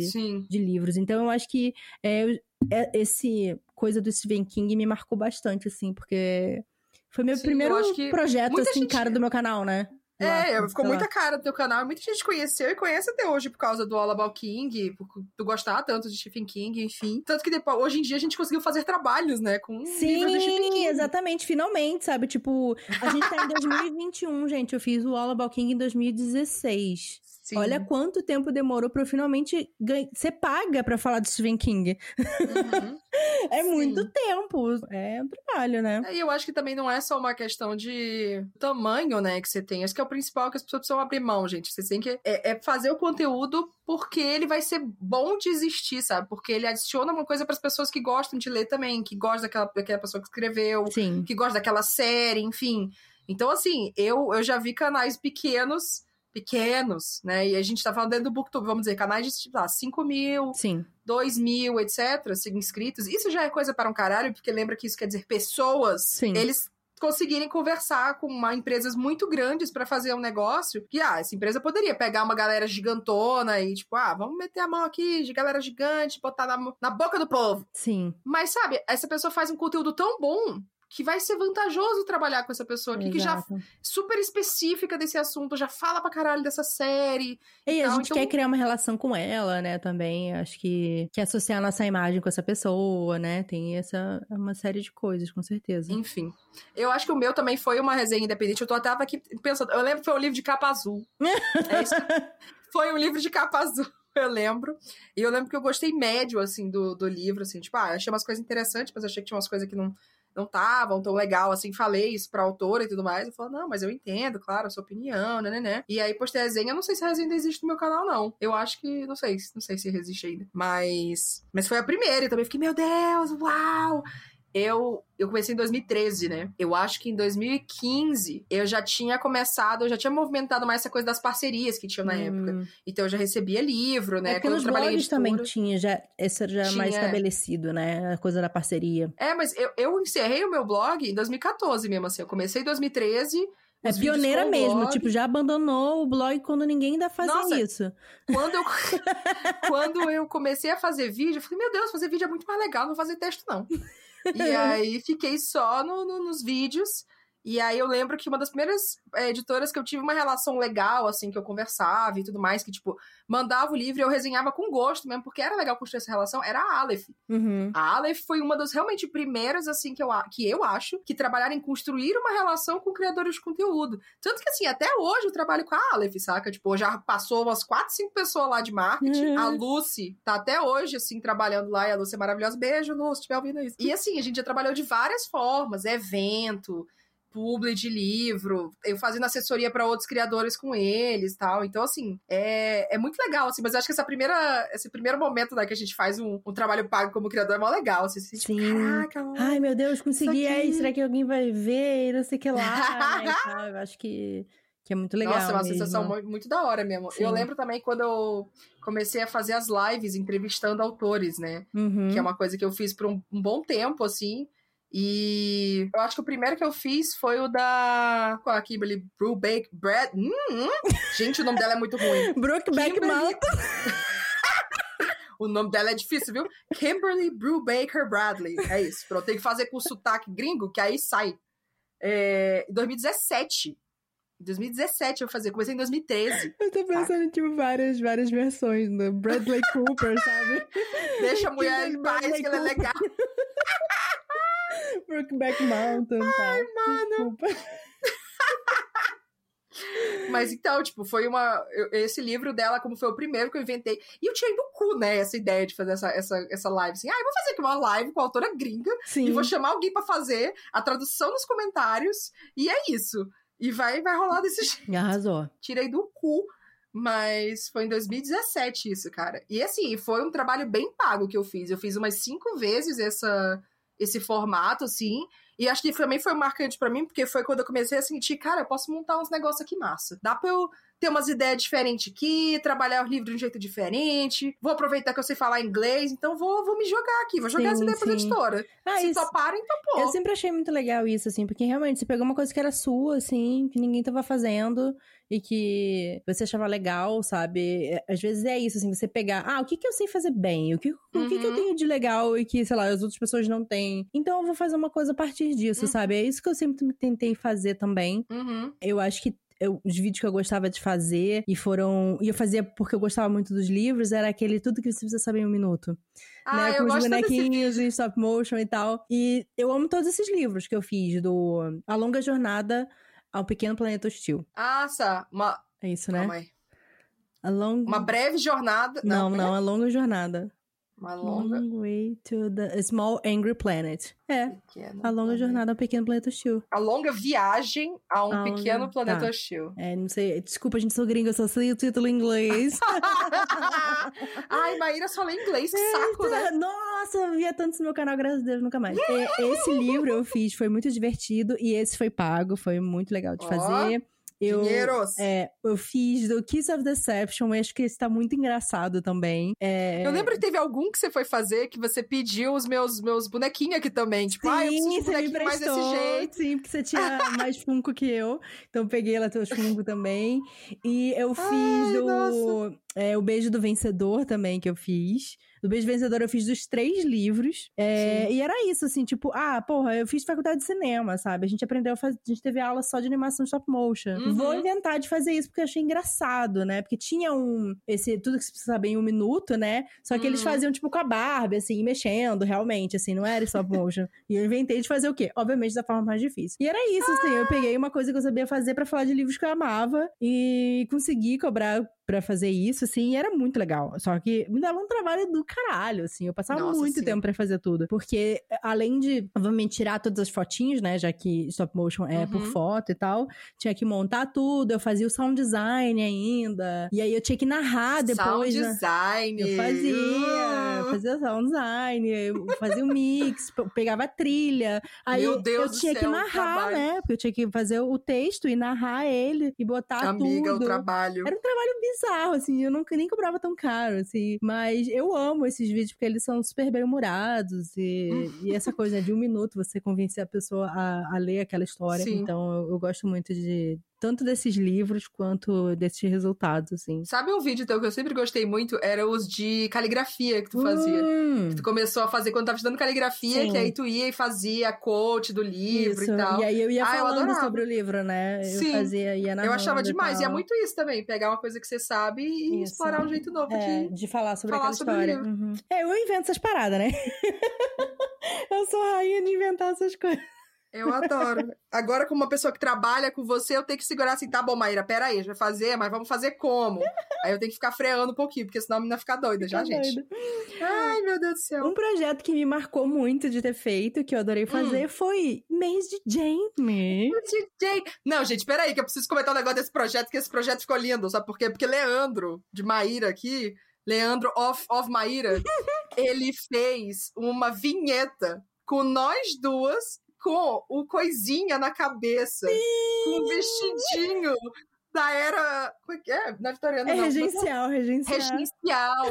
Speaker 2: de livros. Então eu acho que é, é, esse coisa do Stephen King me marcou bastante, assim, porque foi meu Sim, primeiro projeto, assim, gente... cara do meu canal, né?
Speaker 1: É, ficou muita cara do teu canal. Muita gente conheceu e conhece até hoje por causa do All About King, por tu gostar tanto de Stephen King, enfim. Tanto que depois, hoje em dia a gente conseguiu fazer trabalhos, né, com
Speaker 2: Sim, do Stephen King. exatamente, finalmente, sabe? Tipo, a gente tá em 2021, gente. Eu fiz o All About King em 2016.
Speaker 1: Sim.
Speaker 2: Olha quanto tempo demorou pra eu finalmente ganhar, ser paga pra falar de Stephen King.
Speaker 1: Uhum.
Speaker 2: É
Speaker 1: Sim.
Speaker 2: muito tempo. É um trabalho, né?
Speaker 1: E eu acho que também não é só uma questão de tamanho, né, que você tem. Acho que é o principal que as pessoas precisam abrir mão, gente. Você tem que é, é fazer o conteúdo porque ele vai ser bom de existir, sabe? Porque ele adiciona uma coisa para as pessoas que gostam de ler também, que gostam daquela, daquela pessoa que escreveu,
Speaker 2: Sim.
Speaker 1: que gosta daquela série, enfim. Então, assim, eu, eu já vi canais pequenos, pequenos, né? E a gente tá falando dentro do Booktube, vamos dizer, canais de, tipo, lá, 5 mil,
Speaker 2: Sim.
Speaker 1: 2 mil, etc., assim, inscritos. Isso já é coisa para um caralho, porque lembra que isso quer dizer pessoas.
Speaker 2: Sim.
Speaker 1: Eles conseguirem conversar com uma, empresas muito grandes para fazer um negócio. E, ah, essa empresa poderia pegar uma galera gigantona e, tipo, ah, vamos meter a mão aqui de galera gigante, botar na, na boca do povo.
Speaker 2: Sim.
Speaker 1: Mas, sabe, essa pessoa faz um conteúdo tão bom que vai ser vantajoso trabalhar com essa pessoa aqui, que já
Speaker 2: Exato.
Speaker 1: super específica desse assunto, já fala pra caralho dessa série.
Speaker 2: E a
Speaker 1: Então,
Speaker 2: gente
Speaker 1: então-
Speaker 2: quer criar uma relação com ela, né, também. Acho que, que associar a nossa imagem com essa pessoa, né? Tem essa uma série de coisas, com certeza.
Speaker 1: Enfim. Eu acho que o meu também foi uma resenha independente. Eu tô até aqui pensando. Eu lembro que foi um livro de capa azul. É isso. Foi um livro de capa azul. Eu lembro. E eu lembro que eu gostei médio, assim, do, do livro, assim, tipo, ah, achei umas coisas interessantes, mas achei que tinha umas coisas que não não estavam tão legal, assim, falei isso pra autora e tudo mais. Eu falei, não, mas eu entendo, claro, a sua opinião, né, né, né. E aí postei a resenha, não sei se a resenha ainda existe no meu canal, não. Eu acho que, não sei, não sei se existe ainda. Mas, mas foi a primeira, e também fiquei, meu Deus, uau! Eu, eu comecei em 2013, né? Eu acho que em 2015 eu já tinha começado, eu já tinha movimentado mais essa coisa das parcerias que tinha na época.
Speaker 2: Hum.
Speaker 1: Então eu já recebia livro, né?
Speaker 2: É
Speaker 1: Quando
Speaker 2: nos
Speaker 1: eu trabalhei em
Speaker 2: blogs também tinha, já, esse já é mais
Speaker 1: Tinha.
Speaker 2: estabelecido, né? A coisa da parceria.
Speaker 1: É, mas eu, eu encerrei o meu blog em 2014 mesmo, assim. Eu comecei em 2013.
Speaker 2: É
Speaker 1: os vídeos
Speaker 2: pioneira mesmo,
Speaker 1: blog.
Speaker 2: tipo, já abandonou o blog quando ninguém ainda fazia
Speaker 1: Nossa,
Speaker 2: isso.
Speaker 1: Quando eu, quando eu comecei a fazer vídeo, eu falei, meu Deus, fazer vídeo é muito mais legal, não fazer texto, não. E aí fiquei só no- no- nos vídeos. E aí eu lembro que uma das primeiras é, editoras que eu tive uma relação legal, assim, que eu conversava e tudo mais, que, tipo, mandava o livro e eu resenhava com gosto mesmo, porque era legal construir essa relação, era a Aleph.
Speaker 2: Uhum.
Speaker 1: A Aleph foi uma das realmente primeiras, assim, que eu, que eu acho, que trabalharam em construir uma relação com criadores de conteúdo. Tanto que, assim, até hoje eu trabalho com a Aleph, saca? Tipo, já passou umas 4, 5 pessoas lá de marketing.
Speaker 2: Uhum.
Speaker 1: A Lucy tá até hoje, assim, trabalhando lá, e a Lucy é maravilhosa. Beijo, Lucy, se estiver ouvindo isso. E, assim, a gente já trabalhou de várias formas, evento publi de livro, eu fazendo assessoria para outros criadores com eles tal. Então, assim, é, é muito legal, assim, mas eu acho que essa primeira, esse primeiro momento né, que a gente faz um, um trabalho pago como criador é mó legal. Assim, sente,
Speaker 2: Sim.
Speaker 1: Caraca, mano.
Speaker 2: Ai, meu Deus, consegui.
Speaker 1: Isso
Speaker 2: Aí, será que alguém vai ver? E Não sei o que lá. né, tal. Eu acho que, que é muito legal.
Speaker 1: Nossa, é uma
Speaker 2: mesmo.
Speaker 1: sensação mu- muito da hora mesmo.
Speaker 2: Sim.
Speaker 1: Eu lembro também quando eu comecei a fazer as lives entrevistando autores, né?
Speaker 2: Uhum.
Speaker 1: Que é uma coisa que eu fiz por um, um bom tempo, assim. E eu acho que o primeiro que eu fiz foi o da. Com a Kimberly Brubaker Brad. Hum, hum. Gente, o nome dela é muito ruim.
Speaker 2: Brookback Mountain.
Speaker 1: O nome dela é difícil, viu? Kimberly Brubaker Bradley. É isso. Pronto, tem que fazer com sotaque gringo, que aí sai. É, em 2017. Em 2017 eu fazia. Comecei em 2013.
Speaker 2: Eu tô pensando em, tipo, várias, várias versões do Bradley Cooper, sabe?
Speaker 1: Deixa a mulher em paz,
Speaker 2: Bradley
Speaker 1: que ela é legal.
Speaker 2: Brookback Mountain, tá? Ai, mano.
Speaker 1: Mas então, tipo, foi uma. esse livro dela, como foi o primeiro que eu inventei. E eu tirei do cu, né, essa ideia de fazer essa, essa, essa live. Assim, ah, eu vou fazer aqui uma live com a autora gringa
Speaker 2: Sim.
Speaker 1: e vou chamar alguém pra fazer a tradução nos comentários. E é isso. E vai, vai rolar desse jeito.
Speaker 2: Arrasou.
Speaker 1: Tirei do cu. Mas foi em 2017 isso, cara. E assim, foi um trabalho bem pago que eu fiz. Eu fiz umas cinco vezes essa, esse formato, assim. E acho que também foi marcante pra mim, porque foi quando eu comecei a sentir, cara, eu posso montar uns negócios aqui massa. Dá pra eu ter umas ideias diferentes aqui, trabalhar o livro de um jeito diferente. Vou aproveitar que eu sei falar inglês, então vou, vou me jogar aqui, vou jogar
Speaker 2: Sim,
Speaker 1: essa ideia pra
Speaker 2: sim.
Speaker 1: editora.
Speaker 2: Ah,
Speaker 1: Se
Speaker 2: isso.
Speaker 1: toparem, topou.
Speaker 2: Eu sempre achei muito legal isso, assim, porque realmente você pegou uma coisa que era sua, assim, que ninguém tava fazendo e que você achava legal, sabe? É, Às vezes é isso, assim, você pegar, ah, o que que eu sei fazer bem? O que, o que que eu
Speaker 1: Uhum.
Speaker 2: tenho de legal e que, sei lá, as outras pessoas não têm? Então eu vou fazer uma coisa a partir disso,
Speaker 1: Uhum.
Speaker 2: sabe? É isso que eu sempre tentei fazer também.
Speaker 1: Uhum.
Speaker 2: Eu acho que eu- os vídeos que eu gostava de fazer e foram. E eu fazia porque eu gostava muito dos livros, era aquele tudo que você precisa saber em um minuto.
Speaker 1: Ah,
Speaker 2: né? Com os
Speaker 1: desse
Speaker 2: bonequinhos em stop motion e tal. E eu amo todos esses livros que eu fiz, do A Longa Jornada ao Pequeno Planeta Hostil.
Speaker 1: Ah, tá. Uma...
Speaker 2: É isso, né?
Speaker 1: Calma aí.
Speaker 2: A long...
Speaker 1: Uma breve jornada.
Speaker 2: Não,
Speaker 1: é?
Speaker 2: não, a longa jornada.
Speaker 1: Uma longa.
Speaker 2: Long way to the small angry planet. É,
Speaker 1: pequena
Speaker 2: a longa
Speaker 1: planeta.
Speaker 2: jornada ao pequeno planeta hostil.
Speaker 1: A longa viagem a um
Speaker 2: A
Speaker 1: pequeno
Speaker 2: longa-
Speaker 1: planeta
Speaker 2: tá.
Speaker 1: hostil.
Speaker 2: É, não sei, desculpa, gente, sou gringa, eu só sei o título em inglês.
Speaker 1: Ai, Maíra só lê inglês, que saco, né?
Speaker 2: Nossa, eu via tanto no meu canal, graças a Deus, nunca mais. E- Esse livro eu fiz, foi muito divertido, e esse foi pago, foi muito legal de
Speaker 1: Ó,
Speaker 2: fazer. Eu,
Speaker 1: Dinheiros.
Speaker 2: é, eu fiz do Kiss of Deception, eu acho que esse tá muito engraçado também. É,
Speaker 1: Eu lembro que teve algum que você foi fazer que você pediu os meus, meus bonequinhos aqui também. Tipo, ah, eu preciso de bonequinho mais desse jeito.
Speaker 2: Sim, porque você tinha mais Funko que eu. Então eu peguei lá teus Funko também. E eu fiz
Speaker 1: Ai,
Speaker 2: do,
Speaker 1: nossa.
Speaker 2: É, o Beijo do Vencedor também, que eu fiz. Do Beijo do Vencedor eu fiz dos três livros. É, e era isso, assim, tipo, ah, porra, eu fiz faculdade de cinema, sabe? A gente aprendeu a fazer, a gente teve aula só de animação stop motion.
Speaker 1: Uhum.
Speaker 2: Vou inventar de fazer isso porque eu achei engraçado, né? Porque tinha um, esse, tudo que você precisa saber em um minuto, né? Só que eles
Speaker 1: Uhum.
Speaker 2: faziam, tipo, com a Barbie, assim, mexendo, realmente, assim, não era stop motion. e eu inventei de fazer o quê? Obviamente da forma mais difícil. E era isso, assim, eu peguei uma coisa que eu sabia fazer pra falar de livros que eu amava e consegui cobrar pra fazer isso, assim, e era muito legal. Só que me dava um trabalho do caralho, assim, eu passava
Speaker 1: Nossa,
Speaker 2: muito
Speaker 1: sim.
Speaker 2: tempo pra fazer tudo. Porque, além de, obviamente, tirar todas as fotinhos, né, já que stop motion é por
Speaker 1: Uhum.
Speaker 2: foto e tal, tinha que montar tudo, eu fazia o sound design ainda, e aí eu tinha que narrar depois,
Speaker 1: Sound
Speaker 2: né?
Speaker 1: design.
Speaker 2: Eu fazia, eu
Speaker 1: Uh,
Speaker 2: fazia sound design, eu fazia o mix, pe- pegava a trilha. Aí
Speaker 1: Meu Deus
Speaker 2: eu
Speaker 1: do
Speaker 2: tinha que
Speaker 1: céu, o
Speaker 2: narrar, né? Porque eu tinha que fazer o texto e narrar ele e botar
Speaker 1: Amiga,
Speaker 2: tudo.
Speaker 1: o trabalho.
Speaker 2: Era um trabalho bizarro, assim, eu nunca nem cobrava tão caro, assim. Mas eu amo esses vídeos porque eles são super bem humorados e, e essa coisa né, de um minuto você convencer a pessoa a, a ler aquela história.
Speaker 1: Sim.
Speaker 2: Então eu, eu gosto muito de tanto desses livros quanto desses resultados, assim.
Speaker 1: Sabe um vídeo teu que eu sempre gostei muito? Era os de caligrafia que tu fazia.
Speaker 2: Hum,
Speaker 1: Que tu começou a fazer quando tava estudando caligrafia,
Speaker 2: Sim.
Speaker 1: que aí tu ia e fazia a quote do livro
Speaker 2: isso.
Speaker 1: e tal.
Speaker 2: aí eu ia
Speaker 1: Ah, eu
Speaker 2: falando
Speaker 1: adorava.
Speaker 2: sobre o livro, né? Eu
Speaker 1: Sim.
Speaker 2: fazia, ia
Speaker 1: Eu
Speaker 2: narrando
Speaker 1: achava demais. E é
Speaker 2: tal.
Speaker 1: muito isso também, pegar uma coisa que você sabe e
Speaker 2: Isso.
Speaker 1: explorar um jeito novo
Speaker 2: É,
Speaker 1: aqui.
Speaker 2: de falar sobre
Speaker 1: falar
Speaker 2: aquela
Speaker 1: sobre o
Speaker 2: história.
Speaker 1: livro.
Speaker 2: Uhum. É, eu invento essas paradas, né? eu sou a rainha de inventar essas coisas.
Speaker 1: Eu adoro. Agora, como uma pessoa que trabalha com você, eu tenho que segurar assim, tá bom, Maíra, pera aí, a gente vai fazer, mas vamos fazer como? aí eu tenho que ficar freando um pouquinho, porque senão a menina fica doida já,
Speaker 2: Tá
Speaker 1: gente. Ai, meu Deus do céu.
Speaker 2: Um projeto que me marcou muito de ter feito, que eu
Speaker 1: Hum.
Speaker 2: adorei fazer, foi Mês de Jamie.
Speaker 1: DJ. Não, gente, peraí, que eu preciso comentar um negócio desse projeto, que esse projeto ficou lindo, sabe por quê? Porque Leandro, de Maíra aqui, Leandro of, of Maíra, ele fez uma vinheta com nós duas, com o coisinha na cabeça, com um vestidinho da era. Como é que é? Na Vitoriana,
Speaker 2: É
Speaker 1: não.
Speaker 2: regencial, regencial.
Speaker 1: Regencial.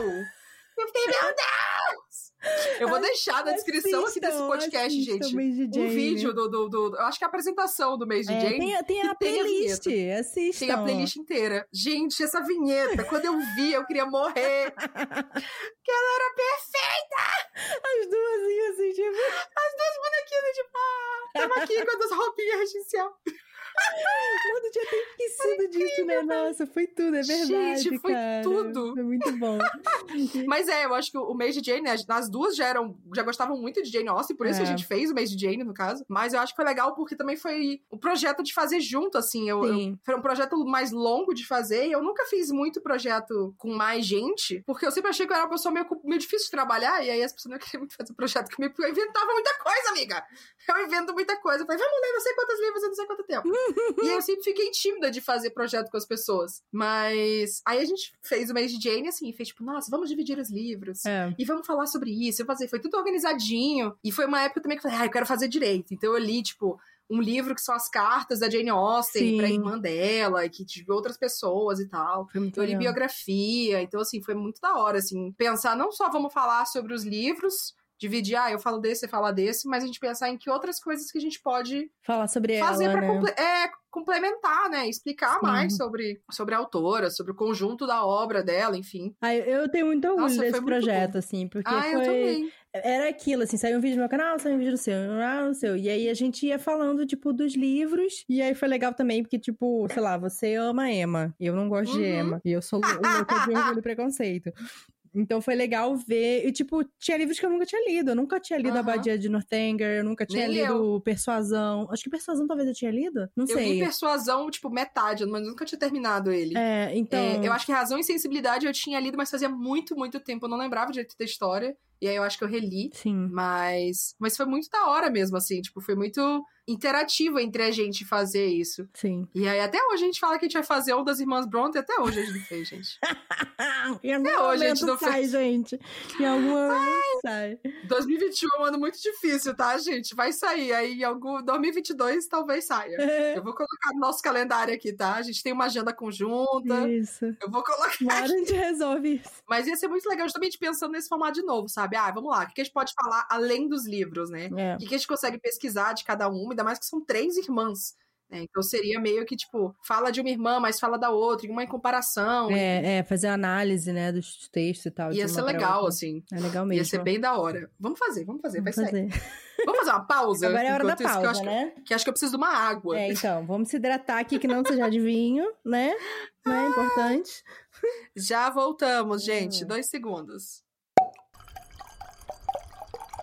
Speaker 1: Eu fiquei, meu Deus! Eu vou deixar na descrição aqui desse
Speaker 2: Assistam,
Speaker 1: podcast,
Speaker 2: assistam
Speaker 1: gente.
Speaker 2: De
Speaker 1: Um
Speaker 2: Jamie.
Speaker 1: vídeo do, do, do- Eu acho que é a apresentação do mês de
Speaker 2: É,
Speaker 1: Jane.
Speaker 2: tem, tem a
Speaker 1: e tem a
Speaker 2: playlist, assistam.
Speaker 1: Tem a playlist inteira. Gente, essa vinheta, quando eu vi, eu queria morrer. que ela era perfeita!
Speaker 2: As duas, assim, tipo...
Speaker 1: As duas bonequinhas, tipo, ah, tamo aqui com as duas roupinhas regencial.
Speaker 2: Mano, tinha até esquecido disso, né? Nossa, foi tudo, é verdade,
Speaker 1: Gente, foi
Speaker 2: cara.
Speaker 1: tudo.
Speaker 2: Foi muito bom.
Speaker 1: Mas é, eu acho que o mês de Jane, as- as duas já eram, já gostavam muito de Jane Austen, por isso
Speaker 2: É.
Speaker 1: a gente fez o mês de Jane, no caso. Mas eu acho que foi legal porque também foi o projeto de fazer junto, assim. Eu, eu- foi um projeto mais longo de fazer e eu nunca fiz muito projeto com mais gente, porque eu sempre achei que eu era uma pessoa meio, meio difícil de trabalhar, e aí as pessoas não queriam muito fazer projeto comigo, porque eu inventava muita coisa, amiga. Eu invento muita coisa. Eu falei, vamos ler não sei quantos livros em não sei quanto tempo. E eu sempre fiquei tímida de fazer projeto com as pessoas. Mas aí a gente fez o mês de Jane, assim, e fez tipo, nossa, vamos dividir os livros.
Speaker 2: É.
Speaker 1: E vamos falar sobre isso. Eu fazer, foi tudo organizadinho. E foi uma época também que eu falei, ah, eu quero fazer direito. Então eu li, tipo, um livro que são as cartas da Jane Austen
Speaker 2: Sim.
Speaker 1: pra irmã dela, e que tive outras pessoas e tal. Eu li biografia, então assim, foi muito da hora, assim, pensar não só vamos falar sobre os livros, dividir, ah, eu falo desse, você fala desse, mas a gente pensar em que outras coisas que a gente pode
Speaker 2: Falar sobre
Speaker 1: fazer
Speaker 2: ela,
Speaker 1: pra
Speaker 2: né?
Speaker 1: comple- é, complementar, né? Explicar
Speaker 2: Sim.
Speaker 1: mais sobre, sobre a autora, sobre o conjunto da obra dela, enfim.
Speaker 2: Ah, eu tenho muito orgulho
Speaker 1: Nossa,
Speaker 2: desse projeto,
Speaker 1: bom.
Speaker 2: assim, porque
Speaker 1: ah, eu
Speaker 2: foi...
Speaker 1: também.
Speaker 2: Era aquilo, assim, saiu um vídeo no meu canal, saiu um vídeo no seu, ah, no seu. E aí a gente ia falando, tipo, dos livros. E aí foi legal também, porque, tipo, sei lá, você ama Emma. Eu não gosto de
Speaker 1: Uhum.
Speaker 2: Emma. E eu sou lou- louca de orgulho e preconceito. Então foi legal ver. E, tipo, tinha livros que eu nunca tinha lido. Eu nunca tinha lido A
Speaker 1: Aham.
Speaker 2: Badia de Northanger, eu nunca tinha
Speaker 1: Nem
Speaker 2: lido Persuasão. Acho que Persuasão talvez eu tinha lido. Não
Speaker 1: Eu li
Speaker 2: sei.
Speaker 1: Persuasão, tipo, metade, mas nunca tinha terminado ele.
Speaker 2: É, então.
Speaker 1: É, eu acho que Razão e Sensibilidade eu tinha lido, mas fazia muito, muito tempo. Eu não lembrava direito da história. E aí eu acho que eu reli.
Speaker 2: Sim.
Speaker 1: Mas, mas foi muito da hora mesmo, assim. Tipo, foi muito interativo entre a gente fazer isso.
Speaker 2: Sim.
Speaker 1: E aí até hoje a gente fala que a gente vai fazer um das Irmãs Bronte. e Até hoje a gente não fez, gente.
Speaker 2: algum
Speaker 1: Até hoje a gente não
Speaker 2: sai, gente. Em algum momento sai.
Speaker 1: 2021 é um ano muito difícil, tá, gente? Vai sair. Aí em algum... 2022 talvez saia. Eu vou colocar no nosso calendário aqui, tá? A gente tem uma agenda conjunta.
Speaker 2: Isso.
Speaker 1: Eu vou colocar
Speaker 2: Uma hora a gente resolve isso.
Speaker 1: Mas ia ser muito legal justamente pensando nesse formato de novo, sabe? Ah, vamos lá, o que que a gente pode falar além dos livros, né?
Speaker 2: É.
Speaker 1: O que que a gente consegue pesquisar de cada uma, ainda mais que são três irmãs. né? Então seria meio que, tipo, fala de uma irmã, mas fala da outra, e uma em comparação.
Speaker 2: É, é, fazer análise, né, dos textos e tal.
Speaker 1: Ia ser legal, assim.
Speaker 2: É legal mesmo.
Speaker 1: Ia ser bem da hora. Vamos fazer, vamos fazer, vai
Speaker 2: Vamos
Speaker 1: sair.
Speaker 2: fazer.
Speaker 1: Vamos fazer uma pausa?
Speaker 2: Agora é a hora da
Speaker 1: isso, que
Speaker 2: pausa,
Speaker 1: acho que-
Speaker 2: né?
Speaker 1: Que acho que eu preciso de uma água.
Speaker 2: É, então, vamos se hidratar aqui, que não seja de vinho, né? Não é importante.
Speaker 1: Já voltamos, gente.
Speaker 2: Hum.
Speaker 1: Dois segundos.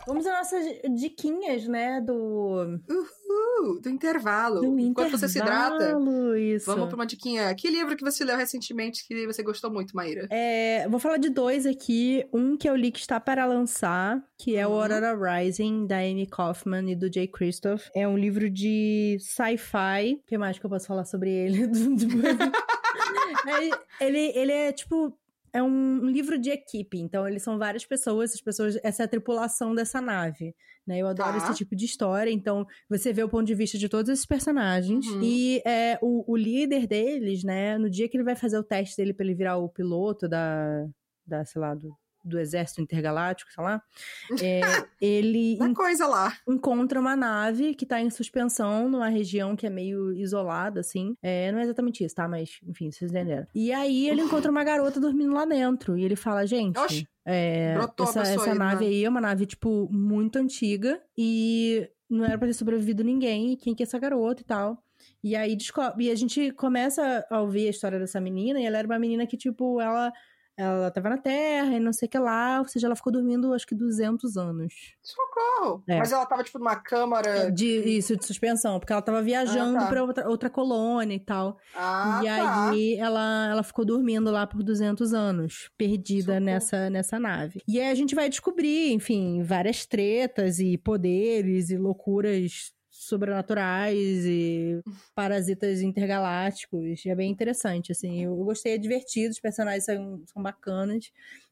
Speaker 2: Vamos às nossas diquinhas, né, do,
Speaker 1: Uh, do intervalo.
Speaker 2: do
Speaker 1: Enquanto você se hidrata,
Speaker 2: intervalo, Isso.
Speaker 1: vamos pra uma diquinha. Que livro que você leu recentemente que você gostou muito, Maíra?
Speaker 2: É, vou falar de dois aqui. Um que eu li que está para lançar, que é o
Speaker 1: Uhum.
Speaker 2: Aurora Rising, da Amy Kaufman e do Jay Christoph. É um livro de sci-fi. O que mais que eu posso falar sobre ele? Ele, ele é tipo. É um livro de equipe, então eles são várias pessoas, essas pessoas, essa é a tripulação dessa nave, né? Eu adoro
Speaker 1: Tá.
Speaker 2: esse tipo de história, então você vê o ponto de vista de todos esses personagens
Speaker 1: Uhum.
Speaker 2: e é, o, o líder deles, né? No dia que ele vai fazer o teste dele pra ele virar o piloto da, da sei lá, do, do exército intergaláctico, sei lá, é, ele
Speaker 1: Uma coisa lá.
Speaker 2: encontra uma nave que tá em suspensão numa região que é meio isolada, assim. É, não é exatamente isso, tá? Mas, enfim, vocês entenderam. E aí ele encontra uma garota dormindo lá dentro. E ele fala, gente.
Speaker 1: Oxi,
Speaker 2: É, essa, essa
Speaker 1: aí,
Speaker 2: nave
Speaker 1: né?
Speaker 2: aí é uma nave, tipo, muito antiga. E não era pra ter sobrevivido ninguém. E quem que é essa garota e tal. E aí descobre. E a gente começa a ouvir a história dessa menina. E ela era uma menina que, tipo, ela. Ela tava na Terra e não sei o que lá. Ou seja, ela ficou dormindo, acho que 200 anos.
Speaker 1: socorro.
Speaker 2: É.
Speaker 1: Mas ela tava, tipo, numa câmara.
Speaker 2: De, isso, de suspensão, porque ela tava viajando
Speaker 1: Ah, tá.
Speaker 2: pra outra, outra colônia e tal.
Speaker 1: Ah,
Speaker 2: e
Speaker 1: tá.
Speaker 2: aí ela, ela ficou dormindo lá por 200 anos, perdida
Speaker 1: Socorro.
Speaker 2: nessa, nessa nave. E aí a gente vai descobrir, enfim, várias tretas e poderes e loucuras sobrenaturais e parasitas intergalácticos. É bem interessante, assim. Eu gostei, é divertido, os personagens são, são bacanas.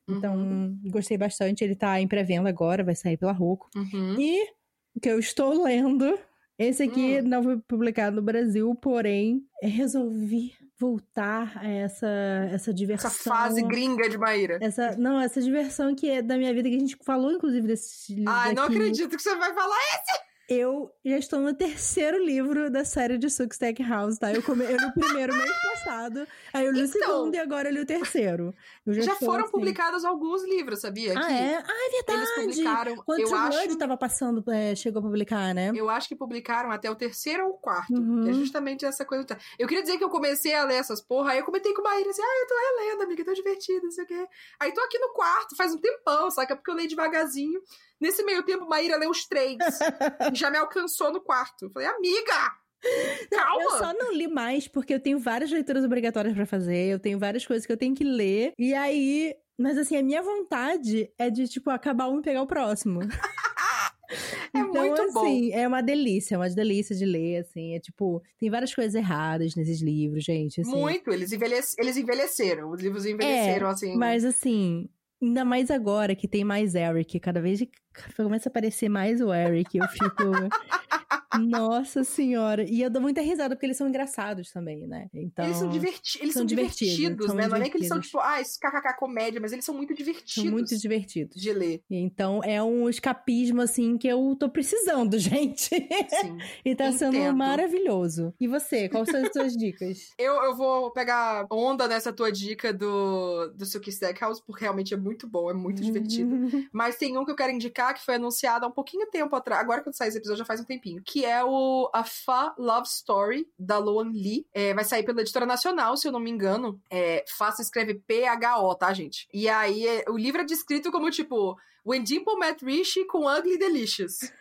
Speaker 2: Então,
Speaker 1: Uhum.
Speaker 2: gostei bastante. Ele tá em pré-venda agora, vai sair pela Roku.
Speaker 1: Uhum.
Speaker 2: E o que eu estou lendo, esse aqui
Speaker 1: Hum.
Speaker 2: não foi publicado no Brasil, porém, resolvi voltar a essa, essa diversão.
Speaker 1: Essa fase gringa de Maíra.
Speaker 2: Essa, não, essa diversão que é da minha vida, que a gente falou, inclusive, desses livros
Speaker 1: Ai, não acredito que você vai falar
Speaker 2: Eu já estou no terceiro livro da série de Suckstack House, tá? Eu, come... eu li o primeiro mês passado, aí eu li o
Speaker 1: Então,
Speaker 2: segundo e agora eu li o terceiro. Já
Speaker 1: Já foram
Speaker 2: assim.
Speaker 1: publicados alguns livros, sabia?
Speaker 2: Ah,
Speaker 1: Que
Speaker 2: é? Ah, é verdade!
Speaker 1: Eles publicaram,
Speaker 2: Quando
Speaker 1: eu acho,
Speaker 2: Blood tava passando, é, chegou a publicar, né?
Speaker 1: eu acho que publicaram até o terceiro ou o quarto.
Speaker 2: Uhum.
Speaker 1: É justamente essa coisa. Eu queria dizer que eu comecei a ler essas porra, aí eu comentei com a Maíra assim, ah, eu tô relendo, amiga, tô divertida, não sei o quê. Aí tô aqui no quarto, faz um tempão, saca? Porque eu leio devagarzinho. Nesse meio tempo, Maíra leu os três. já me alcançou no quarto. Eu Falei, amiga! Calma!
Speaker 2: Eu só não li mais porque eu tenho várias leituras obrigatórias pra fazer, eu tenho várias coisas que eu tenho que ler. E aí, mas assim, a minha vontade é de tipo acabar um e pegar o próximo.
Speaker 1: É
Speaker 2: então,
Speaker 1: muito bom.
Speaker 2: assim, é uma delícia, é uma delícia de ler, assim, é tipo, tem várias coisas erradas nesses livros, gente, assim.
Speaker 1: Muito, eles, envelhece... eles envelheceram. Os livros envelheceram, assim.
Speaker 2: Mas assim, ainda mais agora que tem mais Eric, cada vez que começa a aparecer mais o Eric, eu fico. Nossa senhora. E eu dou muita risada porque eles são engraçados também, né? Então.
Speaker 1: Eles são, diverti... eles
Speaker 2: são
Speaker 1: são
Speaker 2: divertidos,
Speaker 1: divertidos, né? Não é nem que eles são,
Speaker 2: divertidos.
Speaker 1: tipo, ah, esse kkk comédia, mas eles são muito divertidos
Speaker 2: São muito divertidos.
Speaker 1: de ler.
Speaker 2: Então é um escapismo, assim, que eu tô precisando, gente.
Speaker 1: Sim.
Speaker 2: e tá sendo
Speaker 1: Entendo.
Speaker 2: maravilhoso. E você, quais são as suas dicas?
Speaker 1: eu, eu vou pegar onda nessa tua dica do, do Silky Stackhouse, porque realmente é muito bom, é muito divertido. Mas tem um que eu quero indicar que foi anunciado há um pouquinho tempo atrás, agora quando sai esse episódio já faz um tempinho, que é o A Fa Love Story, da Loan Lee. É, vai sair pela editora nacional, se eu não me engano. É, Fa se escreve P-H-O, tá, gente? E aí, é, o livro é descrito como, tipo, When Dimple Met Rishi com Ugly Delicious.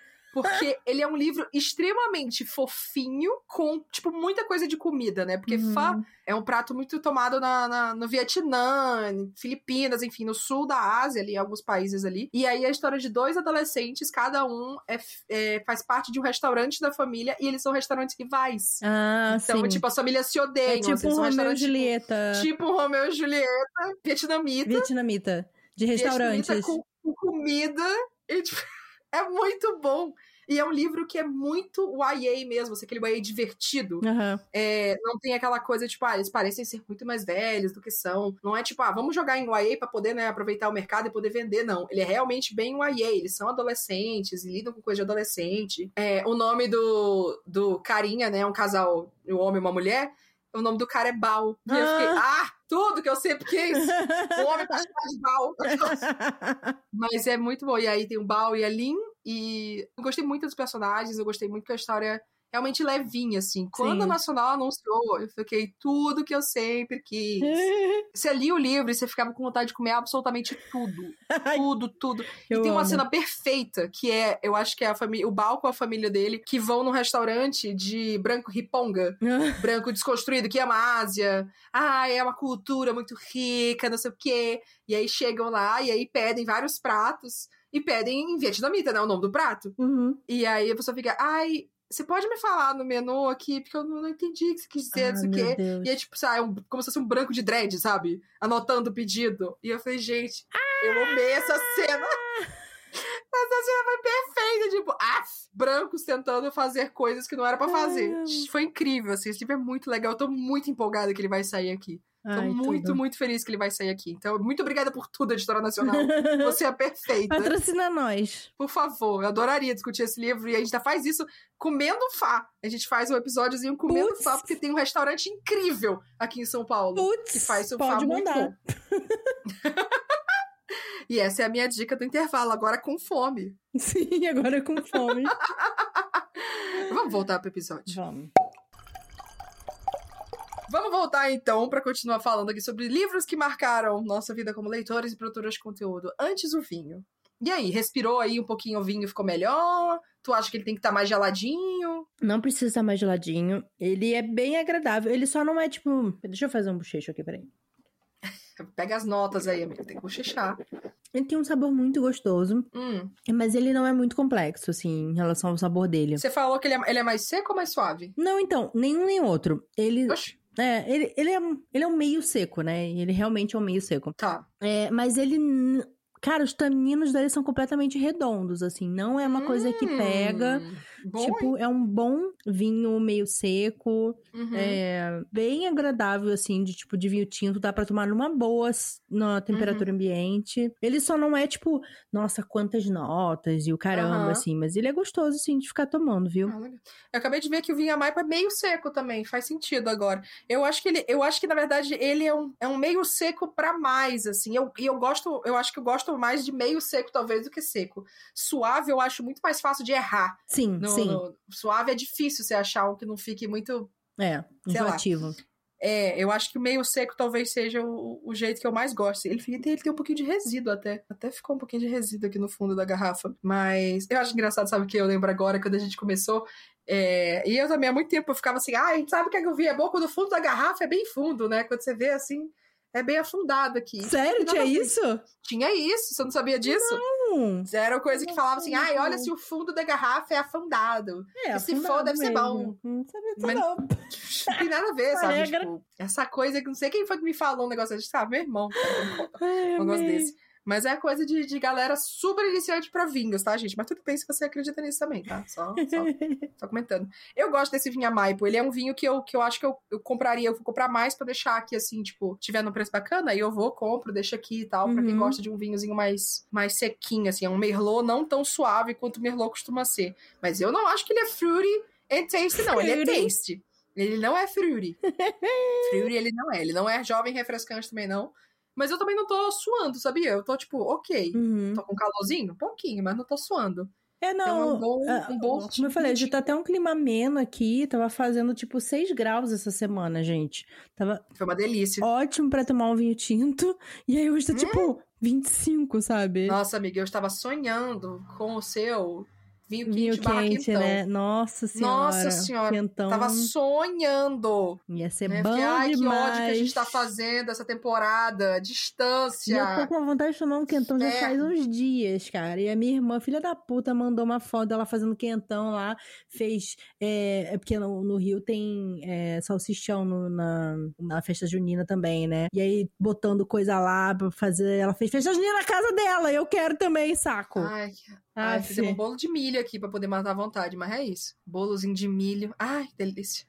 Speaker 1: Porque ele é um livro extremamente fofinho, com, tipo, muita coisa de comida, né? Porque
Speaker 2: Uhum.
Speaker 1: Fa é um prato muito tomado na, na- no Vietnã, Filipinas, enfim, no sul da Ásia, ali, alguns países ali. E aí a história de dois adolescentes, cada um é, é, faz parte de um restaurante da família e eles são restaurantes rivais.
Speaker 2: Ah,
Speaker 1: Então,
Speaker 2: sim.
Speaker 1: tipo, as famílias se odeiam.
Speaker 2: é tipo
Speaker 1: assim,
Speaker 2: um Romeu e
Speaker 1: tipo-
Speaker 2: Julieta
Speaker 1: Tipo um Romeu e Julieta, vietnamita.
Speaker 2: vietnamita. De restaurantes.
Speaker 1: vietnamita Com, com comida. E, tipo, é muito bom. E é um livro que é muito YA mesmo, assim, aquele YA divertido.
Speaker 2: Aham.
Speaker 1: É, não tem aquela coisa, tipo, ah, eles parecem ser muito mais velhos do que são. Não é tipo, ah, vamos jogar em YA pra poder, né, aproveitar o mercado e poder vender, não. Ele é realmente bem YA, eles são adolescentes e lidam com coisa de adolescente. É, o nome do, do carinha, né, um casal, um homem e uma mulher, o nome do cara é Bal. E eu fiquei, ah, tudo que eu sempre quis! O homem chamar de Bal. Mas é muito bom. E aí tem o Bao e a Lin. E eu gostei muito dos personagens, eu gostei muito que a história é realmente levinha, assim. Quando
Speaker 2: Sim.
Speaker 1: a Nacional anunciou, eu fiquei tudo que eu sempre quis. Você lia o livro e você ficava com vontade de comer absolutamente tudo. Tudo, tudo.
Speaker 2: eu
Speaker 1: e tem uma
Speaker 2: amo.
Speaker 1: cena perfeita, que é, eu acho que é a família, o Bao com a família dele, que vão num restaurante de branco riponga branco desconstruído que ama a Ásia. Ah, é uma cultura muito rica, não sei o quê. E aí chegam lá e aí pedem vários pratos. E pedem em vietnamita, né? O nome do prato.
Speaker 2: Uhum.
Speaker 1: E aí a pessoa fica, ai, você pode me falar no menu aqui? Porque eu não entendi o que você quis dizer, não sei o quê.
Speaker 2: Deus.
Speaker 1: E é tipo, sabe, um- como se fosse um branco de dread, sabe? Anotando o pedido. E eu falei, gente, eu amei essa cena. Essa cena foi perfeita, tipo, ah, brancos tentando fazer coisas que não era pra fazer. Foi incrível, assim, esse livro é muito legal. Eu tô muito empolgada que ele vai sair aqui. Tô
Speaker 2: Ai,
Speaker 1: muito,
Speaker 2: tudo.
Speaker 1: muito feliz que ele vai sair aqui. Então, muito obrigada por tudo, Editora Nacional. Você é perfeita.
Speaker 2: Patrocina nós.
Speaker 1: Por favor, eu adoraria discutir esse livro. E a gente já faz isso comendo fá. A gente faz um episódiozinho comendo
Speaker 2: Putz.
Speaker 1: fá, porque tem um restaurante incrível aqui em São Paulo.
Speaker 2: Putz,
Speaker 1: que faz um
Speaker 2: pode
Speaker 1: fá muito
Speaker 2: mandar.
Speaker 1: bom. E essa é a minha dica do intervalo, agora com fome.
Speaker 2: Sim, agora com fome.
Speaker 1: Vamos voltar pro episódio.
Speaker 2: Vamos.
Speaker 1: Vamos voltar então para continuar falando aqui sobre livros que marcaram nossa vida como leitores e produtores de conteúdo. Antes o vinho. E aí, respirou aí um pouquinho o vinho ficou melhor? Tu acha que ele tem que estar mais geladinho?
Speaker 2: Não precisa estar mais geladinho. Ele é bem agradável. Ele só não é tipo. Deixa eu fazer um bochecho aqui, peraí.
Speaker 1: Pega as notas aí, amiga. Tem que bochechar.
Speaker 2: Ele tem um sabor muito gostoso,
Speaker 1: Hum.
Speaker 2: mas ele não é muito complexo, assim, em relação ao sabor dele.
Speaker 1: Você falou que ele é, ele é mais seco ou mais suave?
Speaker 2: Não, então, nenhum nem outro. Ele
Speaker 1: Oxi.
Speaker 2: É, ele, ele é, um- ele é um meio seco, né? Ele realmente é um meio seco.
Speaker 1: Tá.
Speaker 2: É, mas ele. Cara, os taninos dele são completamente redondos, assim. Não é uma coisa que pega.
Speaker 1: Bom,
Speaker 2: tipo, é um bom vinho meio seco.
Speaker 1: Uhum.
Speaker 2: É bem agradável, assim, de tipo de vinho tinto. Dá pra tomar numa boa, na temperatura
Speaker 1: Uhum.
Speaker 2: ambiente. Ele só não é, tipo, nossa, quantas notas e o caramba,
Speaker 1: Aham.
Speaker 2: assim. Mas ele é gostoso, assim, de ficar tomando, viu?
Speaker 1: Ah. Eu acabei de ver que o vinho Maipa é meio seco também, faz sentido agora. Eu acho que ele, eu acho que na verdade ele é um, é um meio seco pra mais, assim. Eu, e eu gosto, eu acho que eu gosto mais de meio seco talvez do que seco. Suave eu acho muito mais fácil de errar.
Speaker 2: Sim,
Speaker 1: No- no- suave é difícil você achar um que não fique muito.
Speaker 2: É, enjoativo.
Speaker 1: É, eu acho que o meio seco talvez seja o, o jeito que eu mais gosto. Ele, fica- ele tem um pouquinho de resíduo até. Até ficou um pouquinho de resíduo aqui no fundo da garrafa. Mas eu acho engraçado, sabe o que eu lembro agora, quando a gente começou. é, e eu também há muito tempo eu ficava assim, ah, a gente sabe que o vinho é bom quando o fundo da garrafa é bem fundo, né? Quando você vê assim, é bem afundado aqui.
Speaker 2: Sério? Tinha
Speaker 1: a ver.
Speaker 2: isso?
Speaker 1: Tinha isso, você não sabia disso?
Speaker 2: Hum.
Speaker 1: Era coisa que falava assim, ah, olha
Speaker 2: Não.
Speaker 1: se o fundo da garrafa é afundado.
Speaker 2: É,
Speaker 1: E se for,
Speaker 2: afundado
Speaker 1: deve ser bom.
Speaker 2: mesmo. Não sabia disso,
Speaker 1: Mas-
Speaker 2: não.
Speaker 1: Não tem nada a ver, sabe? Tipo, essa coisa que não sei quem foi que me falou um negócio desse, sabe? Meu irmão.
Speaker 2: Ai,
Speaker 1: um negócio desse. Mas é coisa de, de galera super iniciante pra vinhos, tá, gente? Mas tudo bem se você acredita nisso também, tá? Só, só, só comentando. Eu gosto desse vinho Maipo. Ele é um vinho que eu, que eu acho que eu, eu compraria. Eu vou comprar mais pra deixar aqui, assim, tipo, tiver no preço bacana, aí eu vou, compro, deixo aqui e tal. Pra quem
Speaker 2: Uhum.
Speaker 1: gosta de um vinhozinho mais, mais sequinho, assim. É um Merlot não tão suave quanto o Merlot costuma ser. Mas eu não acho que ele é fruity and tasty, não. Ele é
Speaker 2: Fruity.
Speaker 1: tasty. Ele não é fruity. fruity ele não é. Ele não é jovem refrescante também, não. Mas eu também não tô suando, sabia? Eu tô tipo, ok.
Speaker 2: Uhum.
Speaker 1: Tô com calorzinho? Um pouquinho, mas não tô suando.
Speaker 2: É, não.
Speaker 1: Então é um bom,
Speaker 2: ah,
Speaker 1: um bom
Speaker 2: como eu falei, já tá até um clima ameno aqui. Tava fazendo tipo 6 graus essa semana, gente. Tava
Speaker 1: Foi uma delícia.
Speaker 2: ótimo pra tomar um vinho tinto. E aí hoje tá
Speaker 1: Hum.
Speaker 2: tipo 25, sabe?
Speaker 1: Nossa, amiga, eu estava sonhando com o seu vinho quente
Speaker 2: Vinho quente,
Speaker 1: quentão.
Speaker 2: né? Nossa senhora.
Speaker 1: Nossa senhora,
Speaker 2: Quentão.
Speaker 1: Tava sonhando.
Speaker 2: Ia ser
Speaker 1: Né?
Speaker 2: bom
Speaker 1: Fiquei, ai, que
Speaker 2: demais.
Speaker 1: ódio que a gente tá fazendo essa temporada.
Speaker 2: E eu tô
Speaker 1: Distância.
Speaker 2: com vontade de tomar um quentão já faz
Speaker 1: Inferno.
Speaker 2: uns dias, cara. E a minha irmã, filha da puta, mandou uma foto dela fazendo quentão lá. Fez. É, é porque no, no Rio tem é, salsichão no- na, na festa junina também, né? E aí, botando coisa lá pra fazer. Ela fez festa junina na casa dela. Eu quero também, saco.
Speaker 1: Ai, ai
Speaker 2: Aff.
Speaker 1: fizemos um bolo de milho aqui pra poder matar a vontade, mas é isso. Bolozinho de milho. Ai, que delícia.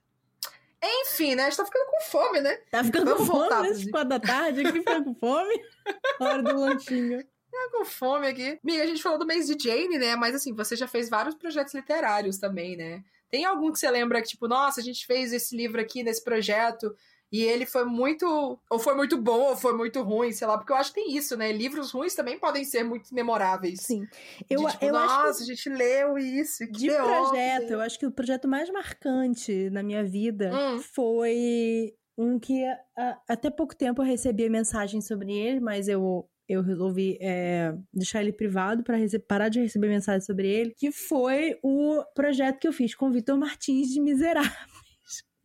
Speaker 1: Enfim, né? A gente tá ficando com fome, né?
Speaker 2: Tá ficando com
Speaker 1: Vamos voltar,
Speaker 2: fome nesse quatro da tarde aqui, ficando com fome. Hora do lanchinho.
Speaker 1: Tá com fome aqui. Amiga, a gente falou do mês de Jane, né? Mas assim, você já fez vários projetos literários também, né? Tem algum que você lembra que, tipo, nossa, a gente fez esse livro aqui nesse projeto e ele foi muito. Ou foi muito bom, ou foi muito ruim, sei lá, porque eu acho que tem isso, né? Livros ruins também podem ser muito memoráveis.
Speaker 2: Sim.
Speaker 1: De,
Speaker 2: Eu,
Speaker 1: tipo,
Speaker 2: eu
Speaker 1: nossa,
Speaker 2: acho que
Speaker 1: a gente leu isso. que
Speaker 2: de projeto, eu acho que o projeto mais marcante na minha vida
Speaker 1: Hum.
Speaker 2: foi um que a- até pouco tempo eu recebia mensagem sobre ele, mas eu, eu resolvi é, deixar ele privado para parar de receber mensagem sobre ele, que foi o projeto que eu fiz com o Vitor Martins de Miseráveis.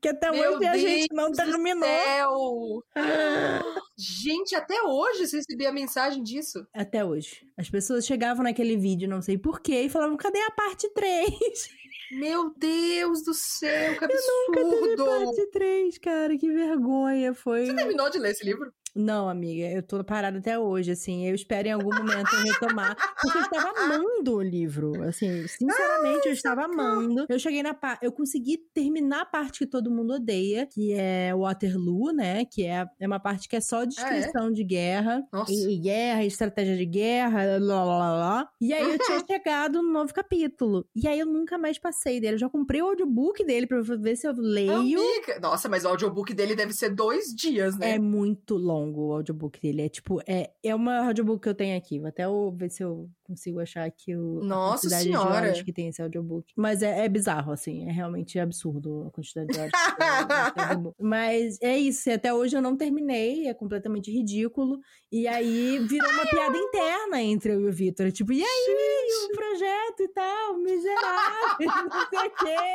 Speaker 2: Que até
Speaker 1: Meu
Speaker 2: hoje a gente
Speaker 1: Deus
Speaker 2: não terminou.
Speaker 1: Céu! Gente, até hoje você recebia mensagem disso?
Speaker 2: Até hoje. As pessoas chegavam naquele vídeo, não sei porquê, e falavam: cadê a parte 3?
Speaker 1: Meu Deus do céu, que
Speaker 2: Nunca teve
Speaker 1: absurdo!
Speaker 2: parte 3, cara, que vergonha. Foi.
Speaker 1: Você terminou de ler esse livro?
Speaker 2: Não, amiga, eu tô parada até hoje, assim. Eu espero em algum momento eu retomar. Porque eu estava amando o livro. Assim, sinceramente, eu estava amando. Eu cheguei na parte. Eu consegui terminar a parte que todo mundo odeia, que é Waterloo, né? Que é, é uma parte que é só descrição de guerra.
Speaker 1: Nossa.
Speaker 2: E, e guerra, estratégia de guerra, lá, lá, lá, lá. E aí eu tinha chegado no novo capítulo. E aí eu nunca mais passei dele. Eu já comprei o audiobook dele pra ver se eu leio.
Speaker 1: Amiga. Nossa, mas o audiobook dele deve ser dois dias, né?
Speaker 2: É muito longo o audiobook dele. É tipo, é, é uma audiobook que eu tenho aqui. Vou até eu ver se eu consigo achar aqui o, a
Speaker 1: Nossa
Speaker 2: de
Speaker 1: Senhora.
Speaker 2: horas que tem esse audiobook. Mas é, é bizarro, assim. É realmente absurdo a quantidade de horas que audiobook. Mas é isso. Até hoje eu não terminei. É completamente ridículo. E aí virou uma piada interna entre eu e o Vitor. Tipo, e aí, o projeto e tal, miserável, não sei o quê.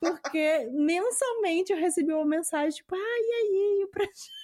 Speaker 2: Porque mensalmente eu recebi uma mensagem, tipo, ah, e aí, o projeto.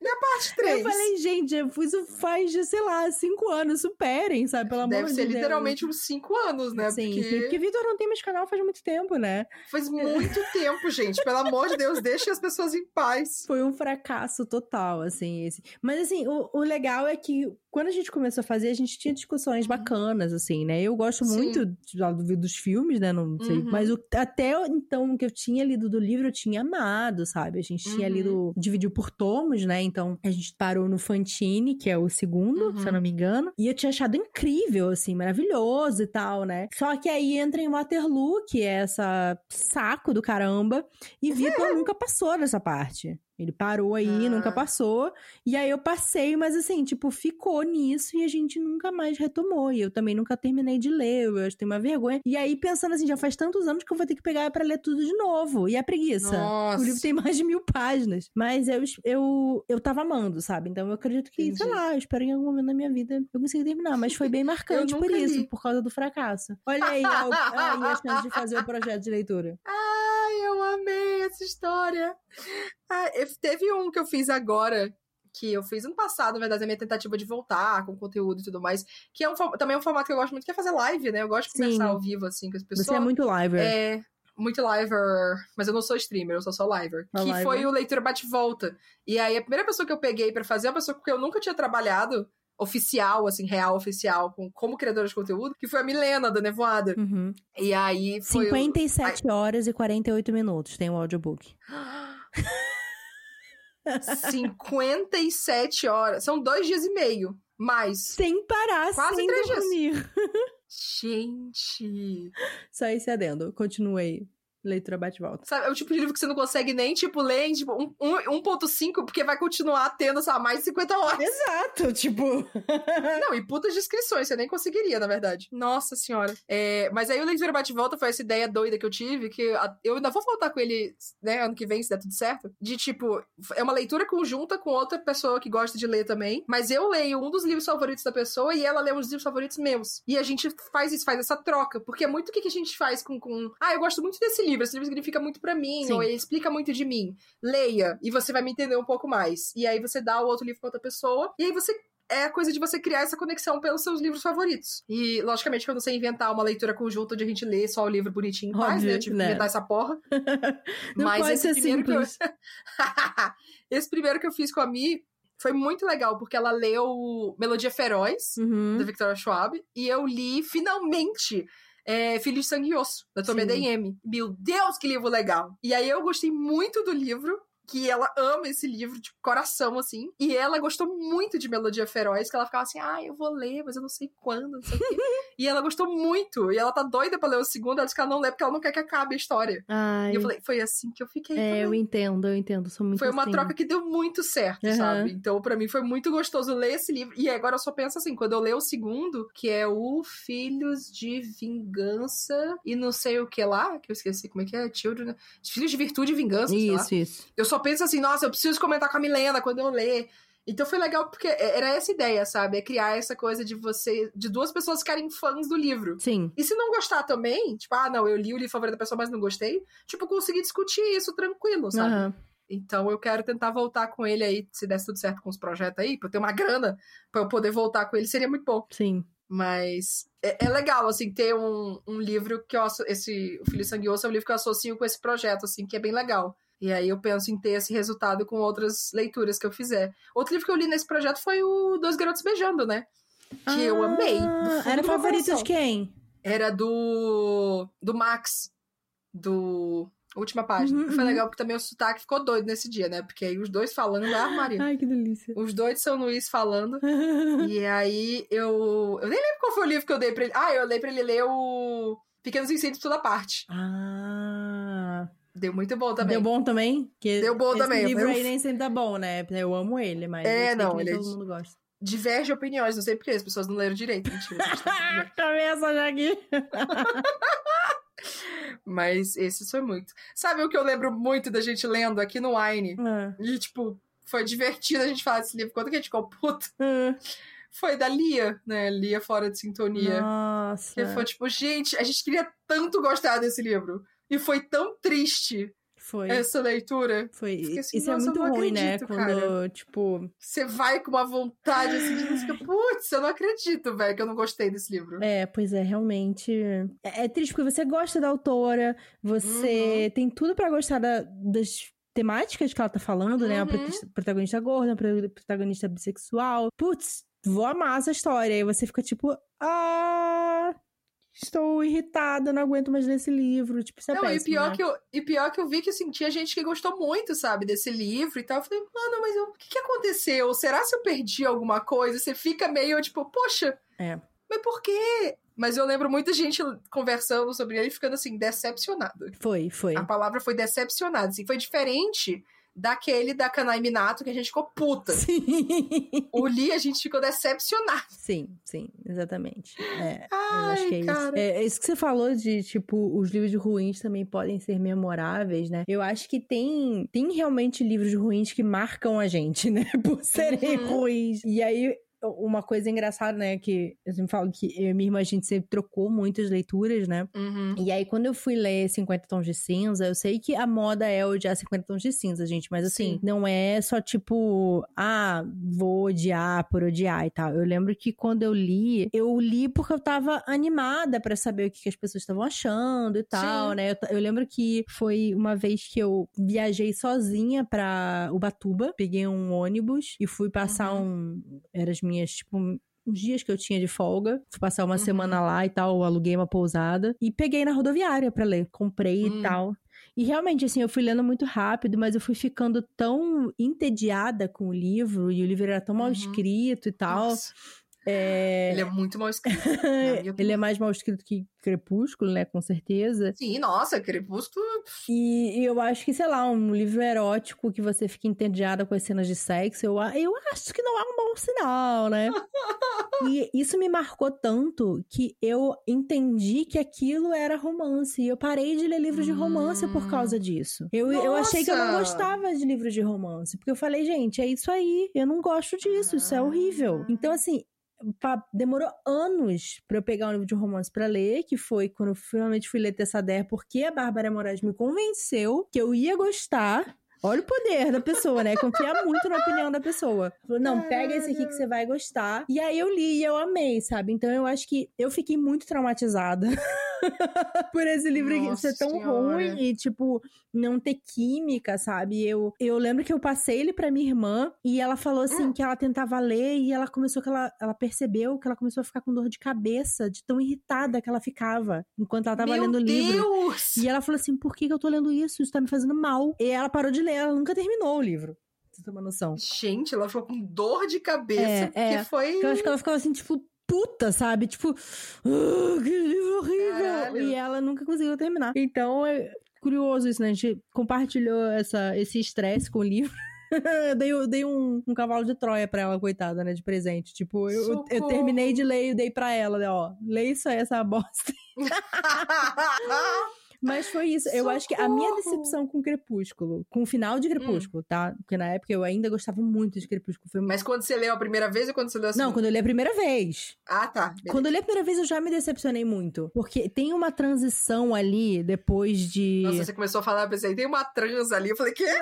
Speaker 1: Parte 3.
Speaker 2: Eu falei, gente, eu fiz isso faz, sei lá, cinco anos, superem, sabe? Pelo amor
Speaker 1: Deve
Speaker 2: de
Speaker 1: ser
Speaker 2: Deus.
Speaker 1: literalmente uns cinco anos, né?
Speaker 2: Sim,
Speaker 1: porque
Speaker 2: sim, porque Vitor não tem mais canal faz muito tempo, né?
Speaker 1: faz muito tempo, gente. Pelo amor de Deus, deixe as pessoas em paz.
Speaker 2: Foi um fracasso total, assim, esse. Mas, assim, o, o legal é que quando a gente começou a fazer, a gente tinha discussões bacanas, assim, né? Eu gosto
Speaker 1: Sim.
Speaker 2: muito de- dos filmes, né? Não sei.
Speaker 1: Uhum.
Speaker 2: Mas o- até então, o que eu tinha lido do livro, eu tinha amado, sabe? A gente tinha
Speaker 1: Uhum.
Speaker 2: lido, dividiu por tomos, né? Então, a gente parou no Fantine, que é o segundo,
Speaker 1: Uhum.
Speaker 2: se eu não me engano. E eu tinha achado incrível, assim, maravilhoso e tal, né? Só que aí entra em Waterloo, que é essa saco do caramba. E Vitor nunca passou dessa parte. Ele parou aí,
Speaker 1: Ah.
Speaker 2: nunca passou. E aí eu passei, mas assim, tipo, ficou nisso e a gente nunca mais retomou. E eu também nunca terminei de ler, eu acho que uma vergonha. E aí, pensando assim, já faz tantos anos que eu vou ter que pegar pra ler tudo de novo. E a preguiça.
Speaker 1: Nossa.
Speaker 2: O livro tem mais de mil páginas. Mas eu, eu, eu tava amando, sabe? Então eu acredito que, sei
Speaker 1: Entendi.
Speaker 2: lá, eu espero em algum momento da minha vida eu consiga terminar. Mas foi bem marcante por
Speaker 1: nunca
Speaker 2: isso,
Speaker 1: li.
Speaker 2: por causa do fracasso. Olha aí, a, aí a chance de fazer o projeto de leitura.
Speaker 1: Ai, eu amei essa história. Ah, eu- teve um que eu fiz agora, que eu fiz ano passado, na verdade, a minha tentativa de voltar com conteúdo e tudo mais, que é um, também é um formato que eu gosto muito, que é fazer live, né? Eu gosto de conversar
Speaker 2: Sim.
Speaker 1: ao vivo, assim, com as pessoas.
Speaker 2: Você é muito liver.
Speaker 1: É, muito liver, mas eu não sou streamer, eu sou só liver.
Speaker 2: Só
Speaker 1: que
Speaker 2: liver.
Speaker 1: foi o Leitura Bate-Volta. E aí, a primeira pessoa que eu peguei pra fazer é uma pessoa que eu nunca tinha trabalhado, oficial, assim, real, oficial, com, como criadora de conteúdo, que foi a Milena, da Nevoada.
Speaker 2: Uhum.
Speaker 1: E aí foi. o-
Speaker 2: 57 horas e 48 minutos tem o audiobook.
Speaker 1: 57 horas. São dois dias e meio. Mais.
Speaker 2: Sem parar,
Speaker 1: Quase
Speaker 2: sem
Speaker 1: três dias.
Speaker 2: dormir.
Speaker 1: Gente.
Speaker 2: Só esse adendo. Continuei. Leitura bate-volta.
Speaker 1: Sabe, é o tipo de livro que você não consegue nem, tipo, ler em tipo, um, um, 1.5, porque vai continuar tendo, sabe, mais de 50 horas.
Speaker 2: Exato, tipo.
Speaker 1: não, e putas descrições, você nem conseguiria, na verdade. Nossa senhora. É, mas aí o Leitura Bate-Volta foi essa ideia doida que eu tive, que eu ainda vou voltar com ele, né, ano que vem, se der tudo certo. De, tipo, é uma leitura conjunta com outra pessoa que gosta de ler também, mas eu leio um dos livros favoritos da pessoa e ela lê os livros favoritos meus. E a gente faz isso, faz essa troca, porque é muito o que a gente faz com, com... ah, eu gosto muito desse livro, esse livro significa muito para mim, Sim. ou ele explica muito de mim. Leia, e você vai me entender um pouco mais. E aí você dá o outro livro pra outra pessoa, e aí você é a coisa de você criar essa conexão pelos seus livros favoritos. E, logicamente, que eu não sei inventar uma leitura conjunta onde a gente lê só o livro bonitinho em paz, né? Eu tive que inventar essa porra.
Speaker 2: não Mas pode esse ser primeiro simples.
Speaker 1: que eu... esse primeiro que eu fiz com a Mi foi muito legal, porque ela leu Melodia Feroz, uhum. da Victoria Schwab, e eu li, finalmente, é, Filho de Sangue e Osso, da Tomé D.M. Meu Deus, que livro legal! E aí eu gostei muito do livro, que ela ama esse livro de coração, assim. E ela gostou muito de Melodia Feroz, que ela ficava assim, ah, eu vou ler, mas eu não sei quando, não sei o quê. e ela gostou muito. E ela tá doida pra ler o segundo, ela disse que ela não lê porque ela não quer que acabe a história.
Speaker 2: Ai.
Speaker 1: E eu falei, foi assim que eu fiquei.
Speaker 2: É, eu entendo, eu entendo. Sou muito
Speaker 1: Foi uma
Speaker 2: assim.
Speaker 1: troca que deu muito certo, uhum. sabe? Então, para mim, foi muito gostoso ler esse livro. E agora eu só penso assim, quando eu ler o segundo, que é o Filhos de Vingança e não sei o que lá, que eu esqueci como é que é, Children... Filhos de Virtude e Vingança,
Speaker 2: Isso, isso.
Speaker 1: Eu só penso assim, nossa, eu preciso comentar com a Milena quando eu ler. Então foi legal porque era essa ideia, sabe? É criar essa coisa de você, de duas pessoas ficarem fãs do livro.
Speaker 2: Sim.
Speaker 1: E se não gostar também, tipo, ah, não, eu li o livro favorito da pessoa, mas não gostei, tipo, conseguir discutir isso tranquilo, sabe? Uhum. Então eu quero tentar voltar com ele aí, se der tudo certo com os projetos aí, pra eu ter uma grana pra eu poder voltar com ele, seria muito bom.
Speaker 2: Sim.
Speaker 1: Mas é, é legal, assim, ter um, um livro que eu esse O Filho Sangue Osso é um livro que eu associo com esse projeto, assim, que é bem legal. E aí eu penso em ter esse resultado com outras leituras que eu fizer. Outro livro que eu li nesse projeto foi o Dois Garotos Beijando, né? Que ah, eu amei.
Speaker 2: Era favorito de quem?
Speaker 1: Era do. do Max. Do. Última página. Uhum, foi uhum. legal porque também o sotaque ficou doido nesse dia, né? Porque aí os dois falando da armário.
Speaker 2: Ai, que delícia.
Speaker 1: Os dois de São Luís falando. e aí eu. Eu nem lembro qual foi o livro que eu dei pra ele. Ah, eu dei pra ele ler o Pequenos Incêndios toda parte.
Speaker 2: Ah.
Speaker 1: Deu muito bom também.
Speaker 2: Deu bom também? Que
Speaker 1: Deu bom
Speaker 2: esse
Speaker 1: também.
Speaker 2: livro eu... aí nem sempre dá bom, né? Eu amo ele, mas
Speaker 1: é, não,
Speaker 2: ele
Speaker 1: é
Speaker 2: todo mundo gosta.
Speaker 1: Diverge opiniões, não sei porque as pessoas não leram direito. Mentira.
Speaker 2: Também essa já aqui.
Speaker 1: mas esse foi muito. Sabe o que eu lembro muito da gente lendo aqui no Wine?
Speaker 2: É.
Speaker 1: E, tipo, foi divertido a gente falar desse livro. Quando que a gente ficou puto?
Speaker 2: É.
Speaker 1: Foi da Lia, né? Lia Fora de Sintonia.
Speaker 2: Nossa.
Speaker 1: Que foi tipo, gente, a gente queria tanto gostar desse livro. E foi tão triste
Speaker 2: foi.
Speaker 1: essa leitura.
Speaker 2: Foi. Assim, Isso é muito ruim, né? acredito, né? Quando, cara. tipo.
Speaker 1: Você vai com uma vontade assim de fica, putz, eu não acredito, velho, que eu não gostei desse livro.
Speaker 2: É, pois é, realmente. É, é triste porque você gosta da autora, você uhum. tem tudo para gostar da, das temáticas que ela tá falando, uhum. né? A uhum. protagonista gorda, a protagonista bissexual. Putz, vou amar essa história. E você fica tipo, ah, estou irritada, não aguento mais ler esse livro. Tipo, isso é
Speaker 1: não,
Speaker 2: péssimo,
Speaker 1: e pior,
Speaker 2: né?
Speaker 1: que eu, e pior que eu vi que assim, tinha gente que gostou muito, sabe, desse livro e tal. Eu falei, mano, mas eu, o que, que aconteceu? Será se eu perdi alguma coisa? Você fica meio tipo, poxa.
Speaker 2: É.
Speaker 1: Mas por quê? Mas eu lembro muita gente conversando sobre ele ficando assim, decepcionada.
Speaker 2: Foi, foi.
Speaker 1: A palavra foi decepcionada. Assim, foi diferente daquele da Kanai Minato que a gente ficou puta.
Speaker 2: Sim.
Speaker 1: O Lee a gente ficou decepcionado.
Speaker 2: Sim, sim, exatamente. É,
Speaker 1: Ai, eu acho que é
Speaker 2: isso. É, é, isso que você falou de, tipo, os livros ruins também podem ser memoráveis, né? Eu acho que tem, tem realmente livros ruins que marcam a gente, né? Por serem uhum. ruins. E aí, uma coisa engraçada, né? Que eu sempre falo que eu e minha irmã, a gente sempre trocou muitas leituras, né?
Speaker 1: Uhum.
Speaker 2: E aí, quando eu fui ler 50 Tons de Cinza, eu sei que a moda é odiar 50 Tons de Cinza, gente. Mas assim, Sim. não é só tipo, ah, vou odiar por odiar e tal. Eu lembro que quando eu li, eu li porque eu tava animada para saber o que, que, as pessoas estavam achando e tal, Sim. né? Eu, eu, lembro que foi uma vez que eu viajei sozinha pra Ubatuba, peguei um ônibus e fui passar uhum. um. Era minhas, tipo, uns dias que eu tinha de folga. Fui passar uma uhum. semana lá e tal, aluguei uma pousada. E peguei na rodoviária pra ler. Comprei uhum. e hum. tal. E realmente, assim, eu fui lendo muito rápido, mas eu fui ficando tão entediada com o livro, e o livro era tão mal uhum. escrito e tal. Nossa. É...
Speaker 1: Ele é muito mal escrito.
Speaker 2: ele é mais mal escrito que Crepúsculo, né? Com certeza.
Speaker 1: Sim, nossa, Crepúsculo.
Speaker 2: E, e, eu acho que, sei lá, um livro erótico que você fica entediada com as cenas de sexo, eu, eu acho que não é um bom sinal, né? e isso me marcou tanto que eu entendi que aquilo era romance. E eu parei de ler livros de romance hum. por causa disso. Eu, eu achei que eu não gostava de livros de romance. Porque eu falei, gente, é isso aí. Eu não gosto disso. Isso é horrível. Então, assim, demorou anos para eu pegar um livro de romance para ler, que foi quando eu finalmente fui ler Tessader, porque a Bárbara Moraes me convenceu que eu ia gostar. Olha o poder da pessoa, né? Confiar muito na opinião da pessoa. Falou, não, pega esse aqui que você vai gostar. E aí eu li e eu amei, sabe? Então eu acho que eu fiquei muito traumatizada por esse livro Nossa ser tão senhora. ruim e, tipo, não ter química, sabe? Eu, eu lembro que eu passei ele pra minha irmã e ela falou assim hum. que ela tentava ler e ela começou que ela, ela percebeu que ela começou a ficar com dor de cabeça, de tão irritada que ela ficava enquanto ela tava
Speaker 1: Meu
Speaker 2: lendo o livro.
Speaker 1: Deus!
Speaker 2: E ela falou assim: por que, que eu tô lendo isso? Isso tá me fazendo mal. E ela parou de ler, ela nunca terminou o livro. Você tem uma noção.
Speaker 1: Gente, ela ficou com dor de cabeça,
Speaker 2: é,
Speaker 1: é. foi.
Speaker 2: Eu acho que ela ficava assim, tipo, puta, sabe? Tipo, oh, que livro horrível! Caralho. E ela nunca conseguiu terminar. Então, é curioso isso, né? A gente compartilhou essa, esse estresse com o livro. eu dei, eu dei um, um, cavalo de Troia pra ela, coitada, né? De presente. Tipo, eu, eu terminei de ler e dei pra ela, né? Ó, lê isso aí, essa bosta. Mas foi isso. Eu acho que a minha decepção com Crepúsculo, com o final de hum. Crepúsculo, hum. tá? Porque na época eu ainda gostava muito de Crepúsculo. Foi...
Speaker 1: Mas quando você leu a primeira vez ou quando você leu a segunda?
Speaker 2: Não, quando eu li a primeira vez.
Speaker 1: Ah, tá.
Speaker 2: Beleza. Quando eu li a primeira vez eu já me decepcionei muito. Porque tem uma transição ali depois de.
Speaker 1: Nossa, você começou a falar, eu pensei, tem uma trans ali. Eu falei, que?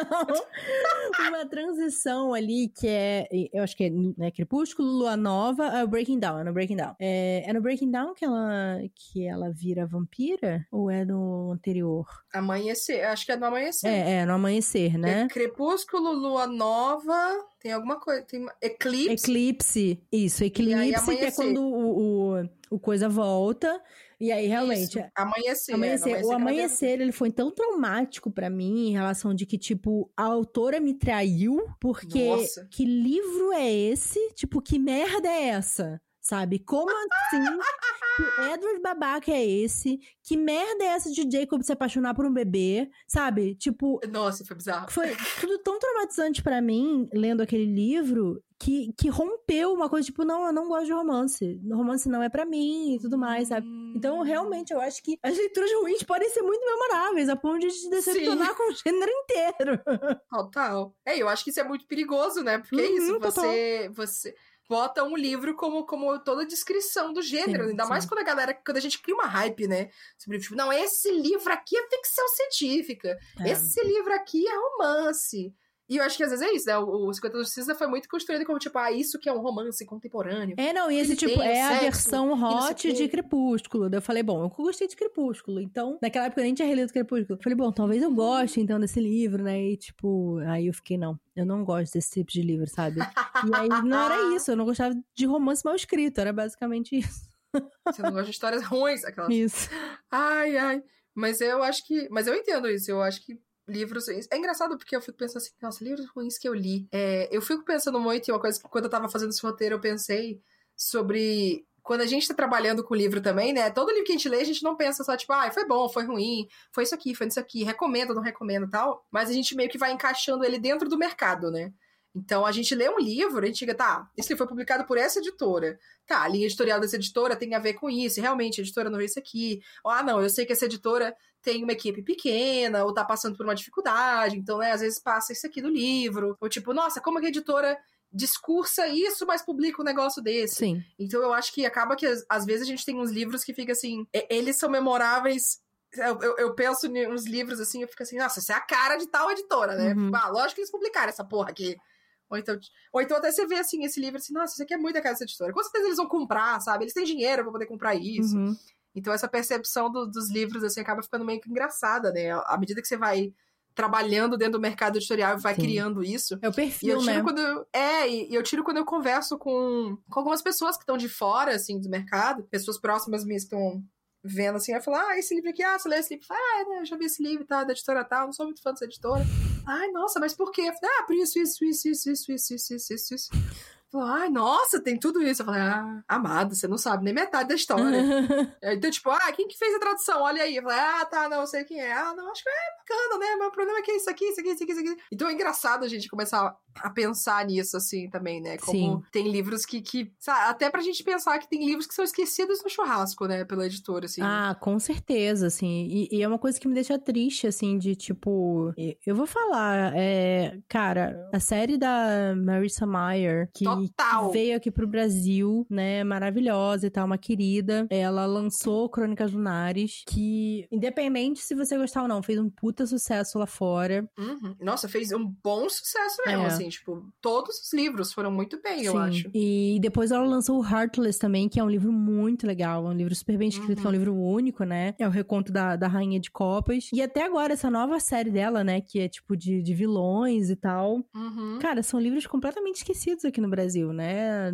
Speaker 2: Uma transição ali que é. Eu acho que é né, Crepúsculo, Lua Nova, é o Breaking Down. É no Breaking Down. É, é no Breaking Down que ela, que ela vira vampira? Ou é no anterior?
Speaker 1: Amanhecer, acho que é no amanhecer.
Speaker 2: É, é no amanhecer, né?
Speaker 1: É crepúsculo, lua nova, tem alguma coisa, tem eclipse.
Speaker 2: Eclipse, isso, eclipse, que é quando o, o, o coisa volta. E aí, realmente. Isso.
Speaker 1: Amanhecer.
Speaker 2: amanhecer.
Speaker 1: É,
Speaker 2: o amanhecer, ele foi tão traumático para mim em relação de que, tipo, a autora me traiu, porque Nossa. que livro é esse? Tipo, que merda é essa? Sabe? Como assim? que Edward babaca é esse? Que merda é essa de Jacob se apaixonar por um bebê? Sabe? Tipo.
Speaker 1: Nossa, foi bizarro.
Speaker 2: Foi tudo tão traumatizante para mim, lendo aquele livro, que, que rompeu uma coisa, tipo, não, eu não gosto de romance. Romance não é para mim e tudo mais, sabe? Então, realmente, eu acho que as leituras ruins podem ser muito memoráveis, a ponto de te decepcionar Sim. com o gênero inteiro.
Speaker 1: Total. É, eu acho que isso é muito perigoso, né? Porque é isso, uhum, você. você bota um livro como, como toda a descrição do gênero. Sim, ainda sim. mais quando a galera, quando a gente cria uma hype, né? Sobre, tipo, não, esse livro aqui é ficção científica. É. Esse livro aqui é romance. E eu acho que às vezes é isso, né? O, o 50 do Cisa foi muito construído como, tipo, ah, isso que é um romance contemporâneo.
Speaker 2: É, não, e esse tipo, é a versão hot de Crepúsculo. Daí eu falei, bom, eu gostei de Crepúsculo. Então, naquela época eu nem tinha relido Crepúsculo. falei, bom, talvez eu goste, então, desse livro, né? E, tipo, aí eu fiquei, não, eu não gosto desse tipo de livro, sabe? e aí não era isso, eu não gostava de romance mal escrito, era basicamente isso.
Speaker 1: Você não gosta de histórias ruins, aquelas.
Speaker 2: Isso.
Speaker 1: Ai, ai. Mas eu acho que. Mas eu entendo isso. Eu acho que livros. É engraçado porque eu fico pensando assim, nossa, livros ruins que eu li. É, eu fico pensando muito, e uma coisa que quando eu tava fazendo esse roteiro, eu pensei sobre. Quando a gente tá trabalhando com livro também, né? Todo livro que a gente lê, a gente não pensa só, tipo, ah, foi bom, foi ruim, foi isso aqui, foi isso aqui, recomendo, não recomendo tal. Mas a gente meio que vai encaixando ele dentro do mercado, né? Então a gente lê um livro, a gente diga, tá, esse livro foi publicado por essa editora. Tá, a linha editorial dessa editora tem a ver com isso, realmente a editora não vê isso aqui. Ou, ah, não, eu sei que essa editora tem uma equipe pequena, ou tá passando por uma dificuldade, então, né, às vezes passa isso aqui do livro. Ou tipo, nossa, como que a editora discursa isso, mas publica um negócio desse.
Speaker 2: Sim.
Speaker 1: Então eu acho que acaba que às vezes a gente tem uns livros que fica assim, eles são memoráveis eu, eu, eu, penso em uns livros assim, eu fico assim, nossa, isso é a cara de tal editora, né? Uhum. Ah, lógico que eles publicaram essa porra aqui. Ou então, ou então até você vê assim, esse livro assim, nossa, isso aqui é muito a cara dessa editora. Com certeza eles vão comprar, sabe? Eles têm dinheiro para poder comprar isso. Uhum. Então essa percepção do, dos livros assim acaba ficando meio que engraçada, né? À medida que você vai trabalhando dentro do mercado editorial e vai Sim. criando isso.
Speaker 2: É o perfil, e eu tiro
Speaker 1: né? Quando eu, é, e eu tiro quando eu converso com, com algumas pessoas que estão de fora, assim, do mercado. Pessoas próximas me estão vendo assim, vai falar, ah, esse livro aqui, ah, você leu esse livro? Ah, né, eu já vi esse livro, tá, da editora tal, não sou muito fã dessa editora. Ai, nossa, mas por quê? ah, por isso, isso, isso, isso, isso, isso, isso, isso, isso. Falou, ai, nossa, tem tudo isso. Eu falei, ah, amado, você não sabe nem metade da história. então, tipo, ah, quem que fez a tradução? Olha aí. Eu falei, ah, tá, não, sei quem é. Ah, não, acho que é bacana, né? Mas o problema é que é isso aqui, isso aqui, isso aqui, isso aqui. Então é engraçado a gente começar a pensar nisso, assim, também, né? Como
Speaker 2: Sim.
Speaker 1: tem livros que, que sabe, até pra gente pensar que tem livros que são esquecidos no churrasco, né? Pela editora, assim.
Speaker 2: Ah, com certeza, assim. E, e é uma coisa que me deixa triste, assim, de tipo. Eu vou falar, é. Cara, a série da Marissa Mayer, que,
Speaker 1: Total.
Speaker 2: Veio aqui pro Brasil, né? Maravilhosa e tal, uma querida. Ela lançou Crônicas Lunares, que, independente se você gostar ou não, fez um puta sucesso lá fora.
Speaker 1: Uhum. Nossa, fez um bom sucesso mesmo,
Speaker 2: É.
Speaker 1: assim, tipo, todos os livros foram muito bem, eu
Speaker 2: Sim.
Speaker 1: acho.
Speaker 2: E depois ela lançou o Heartless também, que é um livro muito legal. É um livro super bem escrito, que é um
Speaker 1: Uhum.
Speaker 2: livro único, né? É o reconto da, da Rainha de Copas. E até agora, essa nova série dela, né? Que é tipo de, de vilões e tal.
Speaker 1: Uhum.
Speaker 2: Cara, são livros completamente esquecidos aqui no Brasil, né?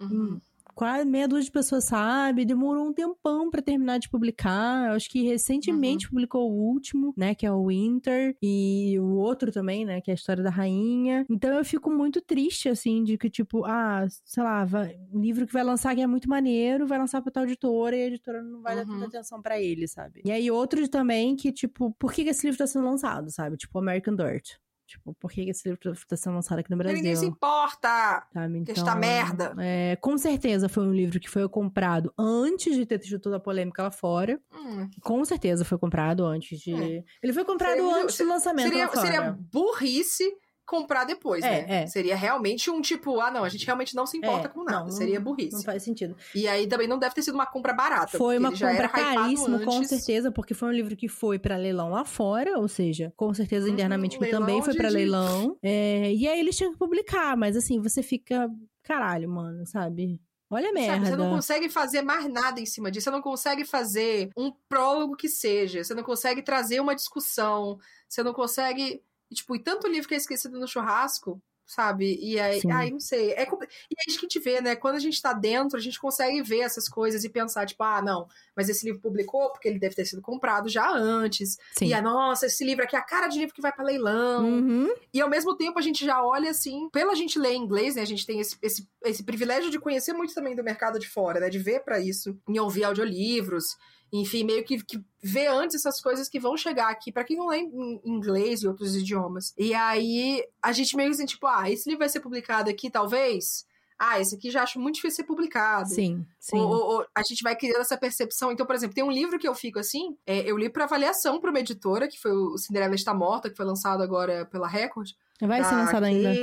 Speaker 1: Uhum.
Speaker 2: Quase meia dúzia de pessoas sabe, demorou um tempão pra terminar de publicar. Eu acho que recentemente publicou o último, né, que é o Winter, e o outro também, né, que é a história da rainha. Então eu fico muito triste assim de que tipo, ah, sei lá, vai, um livro que vai lançar que é muito maneiro, vai lançar pra tal editora e a editora não vai dar
Speaker 1: Uhum.
Speaker 2: tanta atenção pra ele, sabe? E aí outros também que tipo, por que, que esse livro tá sendo lançado, sabe? Tipo American Dirt. Tipo, por que esse livro tá sendo lançado aqui no Brasil?
Speaker 1: Ninguém se importa.
Speaker 2: Sabe?
Speaker 1: Que
Speaker 2: Então,
Speaker 1: esta merda.
Speaker 2: é, com certeza foi um livro que foi comprado antes de ter tido toda a polêmica lá fora.
Speaker 1: Hum.
Speaker 2: Com certeza foi comprado antes de.
Speaker 1: É.
Speaker 2: Ele foi comprado
Speaker 1: Seria
Speaker 2: antes do lançamento
Speaker 1: Seria,
Speaker 2: lá fora.
Speaker 1: seria burrice comprar depois,
Speaker 2: É,
Speaker 1: né?
Speaker 2: é.
Speaker 1: Seria realmente um tipo, ah, não, a gente realmente não se importa
Speaker 2: É,
Speaker 1: com nada.
Speaker 2: não,
Speaker 1: seria burrice.
Speaker 2: Não faz sentido.
Speaker 1: E aí também não deve ter sido uma compra barata.
Speaker 2: Foi uma compra caríssima, com certeza, porque foi um livro que foi pra leilão lá fora, ou seja, com certeza
Speaker 1: Uhum,
Speaker 2: internamente
Speaker 1: leilão
Speaker 2: também foi
Speaker 1: de-
Speaker 2: leilão. É, e aí eles tinham que publicar, mas assim, você fica. Caralho, mano, sabe? Olha a merda.
Speaker 1: Sabe, você não consegue fazer mais nada em cima disso. Você não consegue fazer um prólogo que seja. Você não consegue trazer uma discussão. Você não consegue. E, Tipo, e tanto livro que é esquecido no churrasco, sabe? E aí,
Speaker 2: Sim.
Speaker 1: ai, não sei. É, e é isso que a gente vê, né? Quando a gente tá dentro, a gente consegue ver essas coisas e pensar, tipo, ah, não, mas esse livro publicou porque ele deve ter sido comprado já antes.
Speaker 2: Sim.
Speaker 1: E, ah, nossa, esse livro aqui é a cara de livro que vai pra leilão.
Speaker 2: Uhum.
Speaker 1: E ao mesmo tempo a gente já olha assim, pela gente ler inglês, né? A gente tem esse, esse, esse privilégio de conhecer muito também do mercado de fora, né? De ver pra isso, em ouvir audiolivros, enfim, meio que, que ver antes essas coisas que vão chegar aqui, pra quem não lê em inglês e outros idiomas. E aí a gente meio assim, tipo, ah, esse livro vai ser publicado aqui, talvez. Ah, esse aqui já acho muito difícil ser publicado.
Speaker 2: Sim, sim.
Speaker 1: Ou, ou- ou a gente vai criando essa percepção. Então, por exemplo, tem um livro que eu fico assim, é, eu li pra avaliação pra uma editora, que foi o Cinderela Está Morta, que foi lançado agora pela Record.
Speaker 2: Vai ser
Speaker 1: da
Speaker 2: lançado ainda.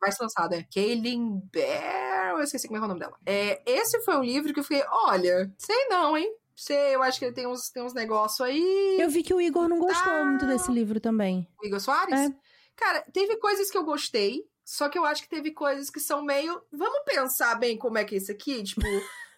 Speaker 1: Vai ser lançado, é. Kaylin Bear, eu esqueci como é é o nome dela. É, esse foi um livro que eu fiquei, olha, sei não, hein? Sei, eu acho que ele tem uns, tem uns negócios aí.
Speaker 2: Eu vi que o Igor não gostou
Speaker 1: Ah.
Speaker 2: muito desse livro também.
Speaker 1: O Igor Soares?
Speaker 2: É.
Speaker 1: Cara, teve coisas que eu gostei, só que eu acho que teve coisas que são meio. Vamos pensar bem como é que é isso aqui? Tipo,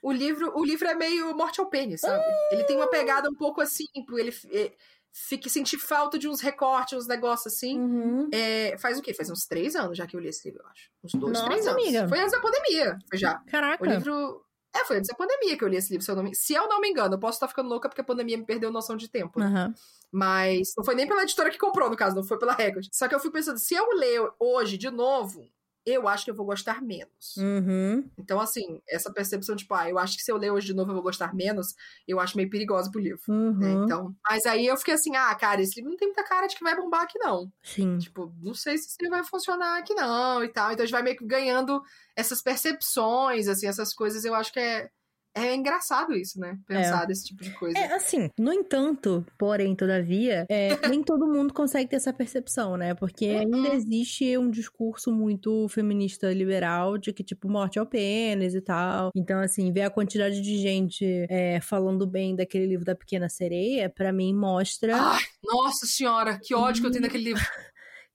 Speaker 1: o livro, o livro é meio morte ao pênis, sabe? Ele tem uma pegada um pouco assim, ele é, fica sentir falta de uns recortes, uns negócios assim.
Speaker 2: Uhum.
Speaker 1: É, faz o quê? Faz uns três anos já que eu li esse livro, eu acho. Uns dois,
Speaker 2: Nossa,
Speaker 1: três anos.
Speaker 2: amiga.
Speaker 1: Foi antes da pandemia, foi já.
Speaker 2: Caraca.
Speaker 1: O livro. É, foi antes da pandemia que eu li esse livro, se eu não me, se eu não me engano. Eu posso estar ficando louca porque a pandemia me perdeu noção de tempo.
Speaker 2: Aham.
Speaker 1: Mas não foi nem pela editora que comprou, no caso, não foi pela Record. Só que eu fico pensando, se eu ler hoje de novo, eu acho que eu vou gostar menos.
Speaker 2: Uhum.
Speaker 1: Então, assim, essa percepção, tipo, ah, eu acho que se eu ler hoje de novo eu vou gostar menos, eu acho meio perigosa pro livro. né?
Speaker 2: Uhum.
Speaker 1: Então, mas aí eu fiquei assim, ah, cara, esse livro não tem muita cara de que vai bombar aqui, não.
Speaker 2: Sim.
Speaker 1: Tipo, não sei se ele vai funcionar aqui, não, e tal. Então a gente vai meio que ganhando essas percepções, assim, essas coisas. Eu acho que é, é engraçado isso, né? Pensar desse tipo de coisa.
Speaker 2: É, assim, no entanto, porém, todavia, é, nem todo mundo consegue ter essa percepção, né? Porque
Speaker 1: Uhum.
Speaker 2: ainda existe um discurso muito feminista liberal de que, tipo, morte ao pênis e tal. Então, assim, ver a quantidade de gente é, falando bem daquele livro da Pequena Sereia, pra mim, mostra
Speaker 1: Ai, nossa senhora, que ódio que eu tenho daquele livro.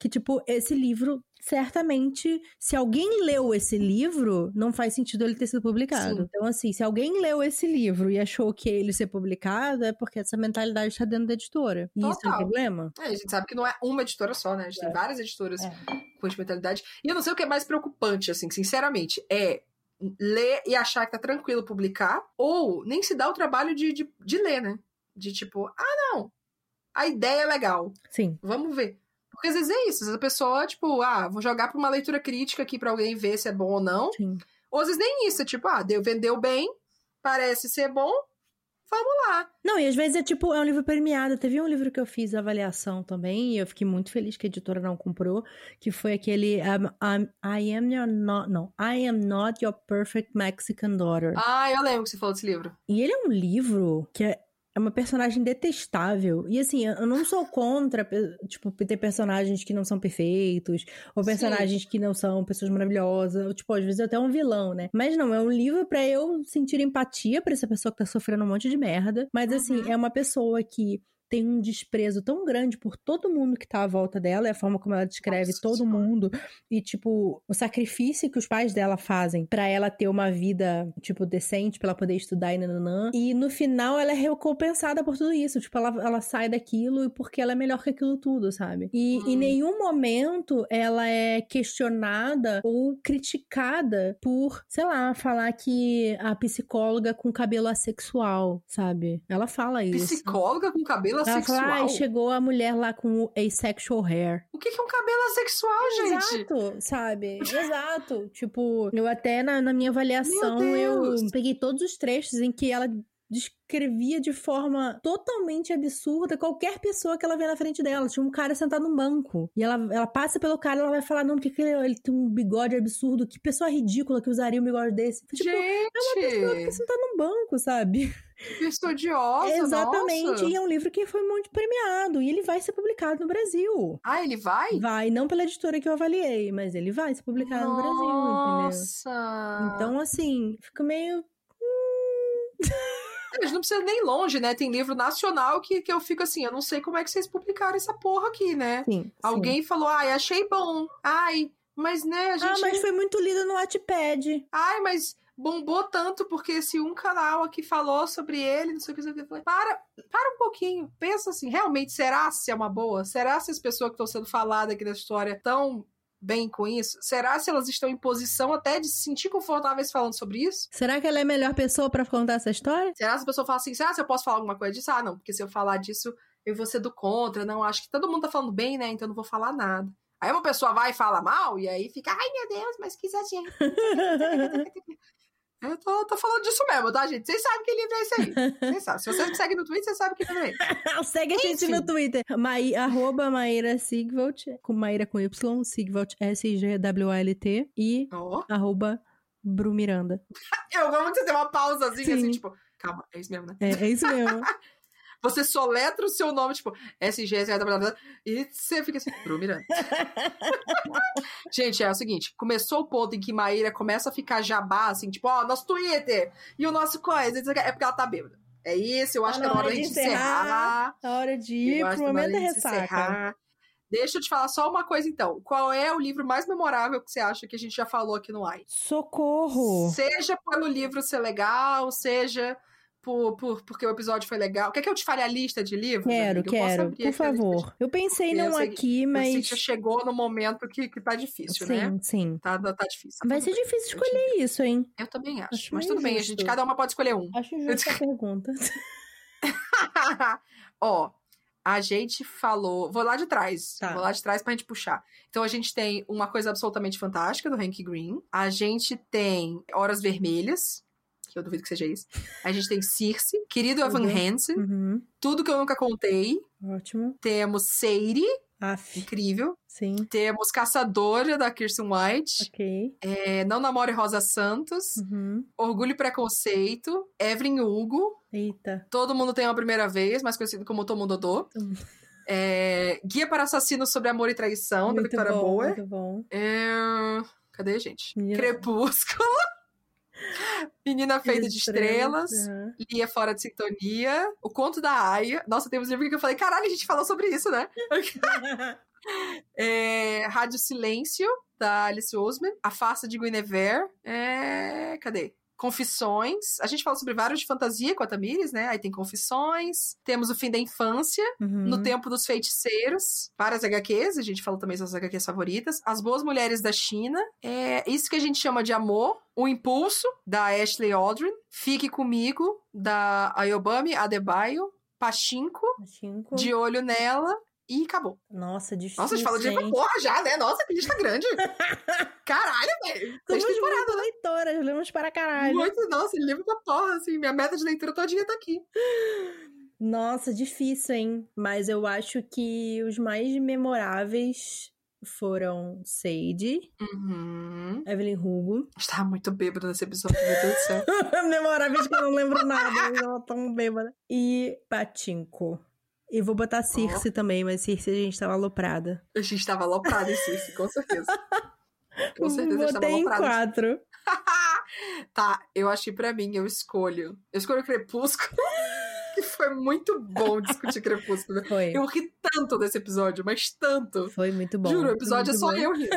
Speaker 2: Que, tipo, esse livro. Certamente, se alguém leu esse livro, não faz sentido ele ter sido publicado.
Speaker 1: Sim.
Speaker 2: Então, assim, se alguém leu esse livro e achou que ele ser publicado, é porque essa mentalidade está dentro da editora. E isso é um problema?
Speaker 1: É, a gente sabe que não é uma editora só, né? A gente tem várias editoras
Speaker 2: É.
Speaker 1: com essa mentalidade. E eu não sei o que é mais preocupante, assim, sinceramente. É ler e achar que tá tranquilo publicar, ou nem se dá o trabalho de, de, de ler, né? De tipo, ah, não, a ideia é legal,
Speaker 2: Sim.
Speaker 1: vamos ver. Porque às vezes é isso, às vezes a pessoa, tipo, ah, vou jogar pra uma leitura crítica aqui pra alguém ver se é bom ou não.
Speaker 2: Sim.
Speaker 1: Ou às vezes nem isso, é tipo, ah, deu, vendeu bem, parece ser bom, vamos lá.
Speaker 2: Não, e às vezes é tipo, é um livro premiado. Teve um livro que eu fiz avaliação também, e eu fiquei muito feliz que a editora não comprou, que foi aquele um, um, I am your not, não, I am not your perfect Mexican daughter.
Speaker 1: Ah, eu lembro que você falou desse livro.
Speaker 2: E ele é um livro que é é uma personagem detestável. E assim, eu não sou contra, tipo, ter personagens que não são perfeitos, ou personagens Sim. que não são pessoas maravilhosas, ou, tipo, às vezes até um vilão, né? Mas não, é um livro para eu sentir empatia para essa pessoa que tá sofrendo um monte de merda. Mas assim, uhum. é uma pessoa que tem um desprezo tão grande por todo mundo que tá à volta dela, é a forma como ela descreve Nossa, todo mundo e tipo o sacrifício que os pais dela fazem para ela ter uma vida tipo decente, para ela poder estudar e nananã. E no final ela é recompensada por tudo isso, tipo ela, ela sai daquilo porque ela é melhor que aquilo tudo, sabe? E hum. em nenhum momento ela é questionada ou criticada por, sei lá, falar que a psicóloga com cabelo assexual, sabe? Ela fala isso.
Speaker 1: Psicóloga com cabelo cabelo assexual. Fala,
Speaker 2: ah, chegou a mulher lá com o asexual hair.
Speaker 1: O que é um cabelo assexual, gente?
Speaker 2: Exato, sabe? Exato. tipo, eu até na, na minha avaliação, eu peguei todos os trechos em que ela descrevia de forma totalmente absurda qualquer pessoa que ela vê na frente dela. Tinha um cara sentado num banco. E ela, ela passa pelo cara e ela vai falar: não, porque ele, ele, tem um bigode absurdo. Que pessoa ridícula que usaria um bigode desse. Tipo,
Speaker 1: Gente!
Speaker 2: É uma pessoa que tá sentada num banco, sabe?
Speaker 1: Estudiosa,
Speaker 2: Exatamente.
Speaker 1: Nossa.
Speaker 2: E é um livro que foi muito premiado. E ele vai ser publicado no Brasil.
Speaker 1: Ah, ele vai?
Speaker 2: Vai. Não pela editora que eu avaliei, mas ele vai ser publicado
Speaker 1: Nossa.
Speaker 2: no Brasil, entendeu?
Speaker 1: Nossa!
Speaker 2: Então, assim, fica meio... Hum.
Speaker 1: Gente não precisa nem longe, né? Tem livro nacional que, que eu fico assim, eu não sei como é que vocês publicaram essa porra aqui, né?
Speaker 2: Sim,
Speaker 1: Alguém
Speaker 2: sim.
Speaker 1: falou, ai, achei bom. Ai, mas né, a gente...
Speaker 2: Ah, mas foi muito lido no Wattpad.
Speaker 1: Ai, mas bombou tanto porque se um canal aqui falou sobre ele, não sei o que, eu falei, para, para um pouquinho, pensa assim, realmente, será se é uma boa? Será se as pessoas que estão sendo faladas aqui nessa história estão bem com isso? Será se elas estão em posição até de se sentir confortáveis falando sobre isso?
Speaker 2: Será que ela é a melhor pessoa para contar essa história?
Speaker 1: Será se a pessoa fala assim, será se eu posso falar alguma coisa disso? Ah, não, porque se eu falar disso, eu vou ser do contra. Não, acho que todo mundo tá falando bem, né? Então eu não vou falar nada. Aí uma pessoa vai e fala mal, e aí fica, ai meu Deus, mas que exagero. Eu tô, tô, falando disso mesmo, tá, gente? Vocês sabem que livro é esse aí. Vocês sabem. Se você me segue no Twitter, você sabe que livro é esse.
Speaker 2: Segue a gente no Twitter. Ma arroba Maíra Sigvalt, com Maíra com Y, Sigvalt, S-G-W-A-L-T. E oh. arroba Bru Miranda.
Speaker 1: Eu amo que você tem uma pausazinha Sim. assim, tipo, calma, é isso mesmo, né?
Speaker 2: É, é isso mesmo.
Speaker 1: Você soletra o seu nome, tipo, SG, e você fica assim, Bru Miranda. Gente, é o seguinte, começou o ponto em que Maíra começa a ficar jabá, assim, tipo, ó, oh, nosso Twitter e o nosso coisa, é porque ela tá bêbada. É isso, eu acho tá que é hora de encerrar.
Speaker 2: É hora de ir pro momento da ressaca.
Speaker 1: Deixa eu te falar só uma coisa então. Qual é o livro mais memorável que você acha que a gente já falou aqui no AI?
Speaker 2: Socorro!
Speaker 1: Seja pelo livro ser legal, seja por, por, porque o episódio foi legal. Quer que eu te fale a lista de livros?
Speaker 2: Quero, amiga? quero, por favor. Eu pensei num aqui, mas.
Speaker 1: Você chegou no momento que, que tá difícil,
Speaker 2: sim,
Speaker 1: né?
Speaker 2: Sim, sim.
Speaker 1: Tá, tá difícil.
Speaker 2: Vai ser difícil escolher isso, hein?
Speaker 1: Eu também acho. acho mas tudo bem, a gente, cada uma pode escolher um.
Speaker 2: Acho justo a pergunta.
Speaker 1: Ó, a gente falou. Vou lá de trás. Tá. Vou lá de trás pra gente puxar. Então a gente tem uma coisa absolutamente fantástica do Hank Green. A gente tem Horas Vermelhas, que eu duvido que seja isso. A gente tem Circe, Querido Evan uhum. Hansen,
Speaker 2: uhum.
Speaker 1: Tudo que eu nunca contei.
Speaker 2: Ótimo.
Speaker 1: Temos Seiri.
Speaker 2: Aff.
Speaker 1: Incrível.
Speaker 2: Sim.
Speaker 1: Temos Caçadora, da Kirsten White.
Speaker 2: Ok.
Speaker 1: É, Não Namore Rosa Santos.
Speaker 2: Uhum.
Speaker 1: Orgulho e Preconceito. Evelyn Hugo.
Speaker 2: Eita.
Speaker 1: Todo Mundo Tem uma Primeira Vez, mais conhecido como Tomo Dodô. Hum. É, Guia para Assassinos sobre Amor e Traição,
Speaker 2: muito
Speaker 1: da Victoria
Speaker 2: bom,
Speaker 1: Boer.
Speaker 2: Muito bom.
Speaker 1: É... Cadê, gente? Crepúsculo. Menina Feita de Estrelas,
Speaker 2: Uhum.
Speaker 1: Lia Fora de Sintonia, O Conto da Aya. Nossa, temos livro que eu falei, caralho, a gente falou sobre isso, né? é, Rádio Silêncio, da Alice Osman. A Farsa de Guinevere. É... Cadê? Confissões. A gente fala sobre vários de fantasia com a Tamires, né? Aí tem Confissões. Temos O Fim da Infância.
Speaker 2: Uhum.
Speaker 1: No Tempo dos Feiticeiros. Várias HQs. A gente falou também das HQs favoritas. As Boas Mulheres da China. É isso que a gente chama de amor. O Impulso, da Ashley Aldrin. Fique Comigo, da Ayobami Adebayo. Pachinko.
Speaker 2: Cinco.
Speaker 1: De Olho Nela. E acabou.
Speaker 2: Nossa, difícil.
Speaker 1: Nossa, a gente falou de pra porra já, né? Nossa, que lista grande. Caralho, velho.
Speaker 2: Somos muito
Speaker 1: né?
Speaker 2: leitoras, lemos para caralho.
Speaker 1: Muito, nossa, livro pra porra, assim. Minha meta de leitura todinha tá aqui.
Speaker 2: Nossa, difícil, hein? Mas eu acho que os mais memoráveis foram Sage,
Speaker 1: Uhum.
Speaker 2: Evelyn Hugo.
Speaker 1: Estava muito bêbado nesse episódio, meu Deus do céu.
Speaker 2: memoráveis que eu não lembro nada, mas ela tão bêbada. E Patinko. E vou botar Circe também, mas Circe a gente tava aloprada.
Speaker 1: A gente tava aloprado em Circe, com certeza. Com certeza a gente tava
Speaker 2: Botei em
Speaker 1: aloprado.
Speaker 2: quatro.
Speaker 1: tá, eu achei pra mim, eu escolho. Eu escolho Crepúsculo. que foi muito bom discutir Crepúsculo.
Speaker 2: Foi.
Speaker 1: Eu ri tanto desse episódio, mas tanto.
Speaker 2: Foi muito bom.
Speaker 1: Juro, o episódio é só
Speaker 2: bom.
Speaker 1: eu rindo.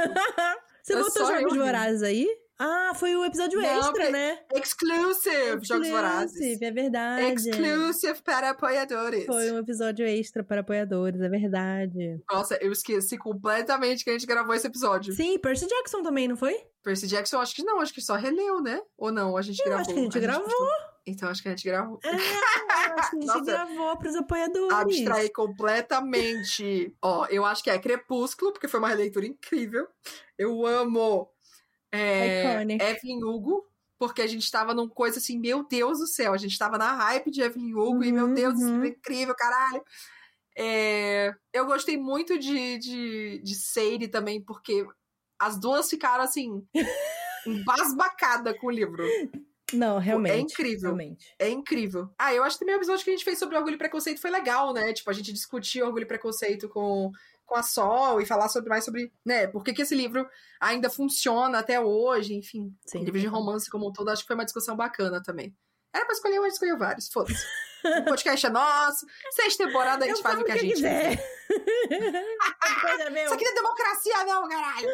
Speaker 2: Você
Speaker 1: é
Speaker 2: botou Jogos. Vorazes aí? Ah, foi o episódio
Speaker 1: Não,
Speaker 2: extra, né?
Speaker 1: Exclusive, Jogos Vorazes.
Speaker 2: Exclusive, É verdade.
Speaker 1: Exclusive para apoiadores.
Speaker 2: Foi um episódio extra para apoiadores, é verdade.
Speaker 1: Nossa, eu esqueci completamente que a gente gravou esse episódio.
Speaker 2: Sim, Percy Jackson também, não foi?
Speaker 1: Percy Jackson, acho que não, acho que só releu, né? Ou não, a gente
Speaker 2: Eu
Speaker 1: gravou.
Speaker 2: acho que a gente gravou.
Speaker 1: postou. Então acho que a gente gravou.
Speaker 2: É, acho que a gente
Speaker 1: Nossa.
Speaker 2: gravou pros apoiadores.
Speaker 1: Abstrair completamente. Ó, eu acho que é Crepúsculo, porque foi uma releitura incrível. Eu amo é,
Speaker 2: Iconic.
Speaker 1: Evelyn Hugo, porque a gente tava num coisa assim, meu Deus do céu, a gente tava na hype de Evelyn Hugo e, meu Deus, isso
Speaker 2: Uhum.
Speaker 1: é incrível, caralho. É, eu gostei muito de, de, de Sadie também, porque as duas ficaram assim, embasbacadas com o livro.
Speaker 2: Não, realmente.
Speaker 1: É incrível.
Speaker 2: Realmente.
Speaker 1: É incrível. Ah, eu acho que também o episódio que a gente fez sobre orgulho e preconceito foi legal, né? Tipo, a gente discutir orgulho e preconceito com, com a Sol e falar sobre mais sobre, né, por que, que esse livro ainda funciona até hoje, enfim.
Speaker 2: Sim.
Speaker 1: livro de romance como um todo, acho que foi uma discussão bacana também. Era pra escolher um, a gente escolheu vários, foda-se. O podcast é nosso, seis temporadas a gente
Speaker 2: Eu
Speaker 1: faz o que a gente
Speaker 2: quiser.
Speaker 1: Isso aqui não é democracia não, caralho!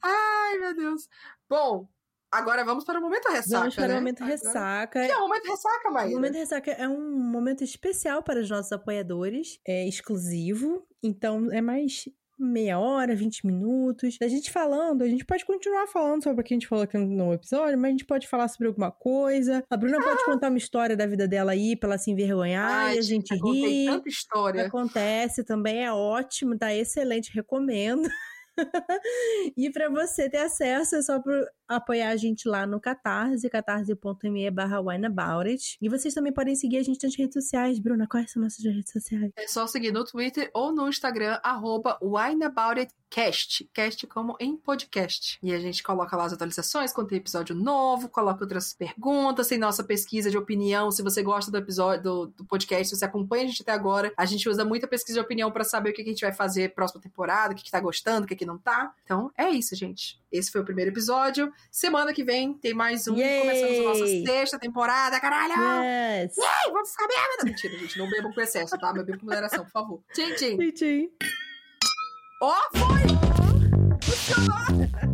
Speaker 1: Ai, meu Deus. Bom, agora vamos para o momento ressaca,
Speaker 2: Vamos para
Speaker 1: né?
Speaker 2: o momento
Speaker 1: Agora-
Speaker 2: ressaca.
Speaker 1: Que é o momento ressaca,
Speaker 2: O
Speaker 1: Maíra?
Speaker 2: Momento Ressaca é um momento especial para os nossos apoiadores, é exclusivo, então é mais meia hora, 20 minutos. A gente falando, a gente pode continuar falando sobre o que a gente falou aqui no episódio, mas a gente pode falar sobre alguma coisa. A Bruna pode contar uma história da vida dela aí pra ela se envergonhar
Speaker 1: Ai,
Speaker 2: e a gente rir.
Speaker 1: tanta história.
Speaker 2: Acontece também, é ótimo, tá excelente, recomendo. e para você ter acesso, é só pro apoiar a gente lá no Catarse, catarse.me barra. E vocês também podem seguir a gente nas redes sociais. Bruna, quais são nossas redes sociais?
Speaker 1: É só seguir no Twitter ou no Instagram, arroba wineaboutitcast. Cast como em podcast. E a gente coloca lá as atualizações, quando tem episódio novo, coloca outras perguntas, tem nossa pesquisa de opinião. Se você gosta do episódio, do, do podcast, se você acompanha a gente até agora, a gente usa muita pesquisa de opinião pra saber o que que a gente vai fazer próxima temporada, o que, que tá gostando, o que, que não tá. Então, é isso, gente. Esse foi o primeiro episódio. Semana que vem tem mais um.
Speaker 2: Yay!
Speaker 1: Começamos a nossa sexta temporada, caralho!
Speaker 2: Yes!
Speaker 1: Ai, vamos ficar bêbados. Mentira, gente. Não bebam com excesso, tá? Bebam com moderação, por favor. Tchim, tchim.
Speaker 2: Tchim, tchim.
Speaker 1: Ó, foi! Funcionou!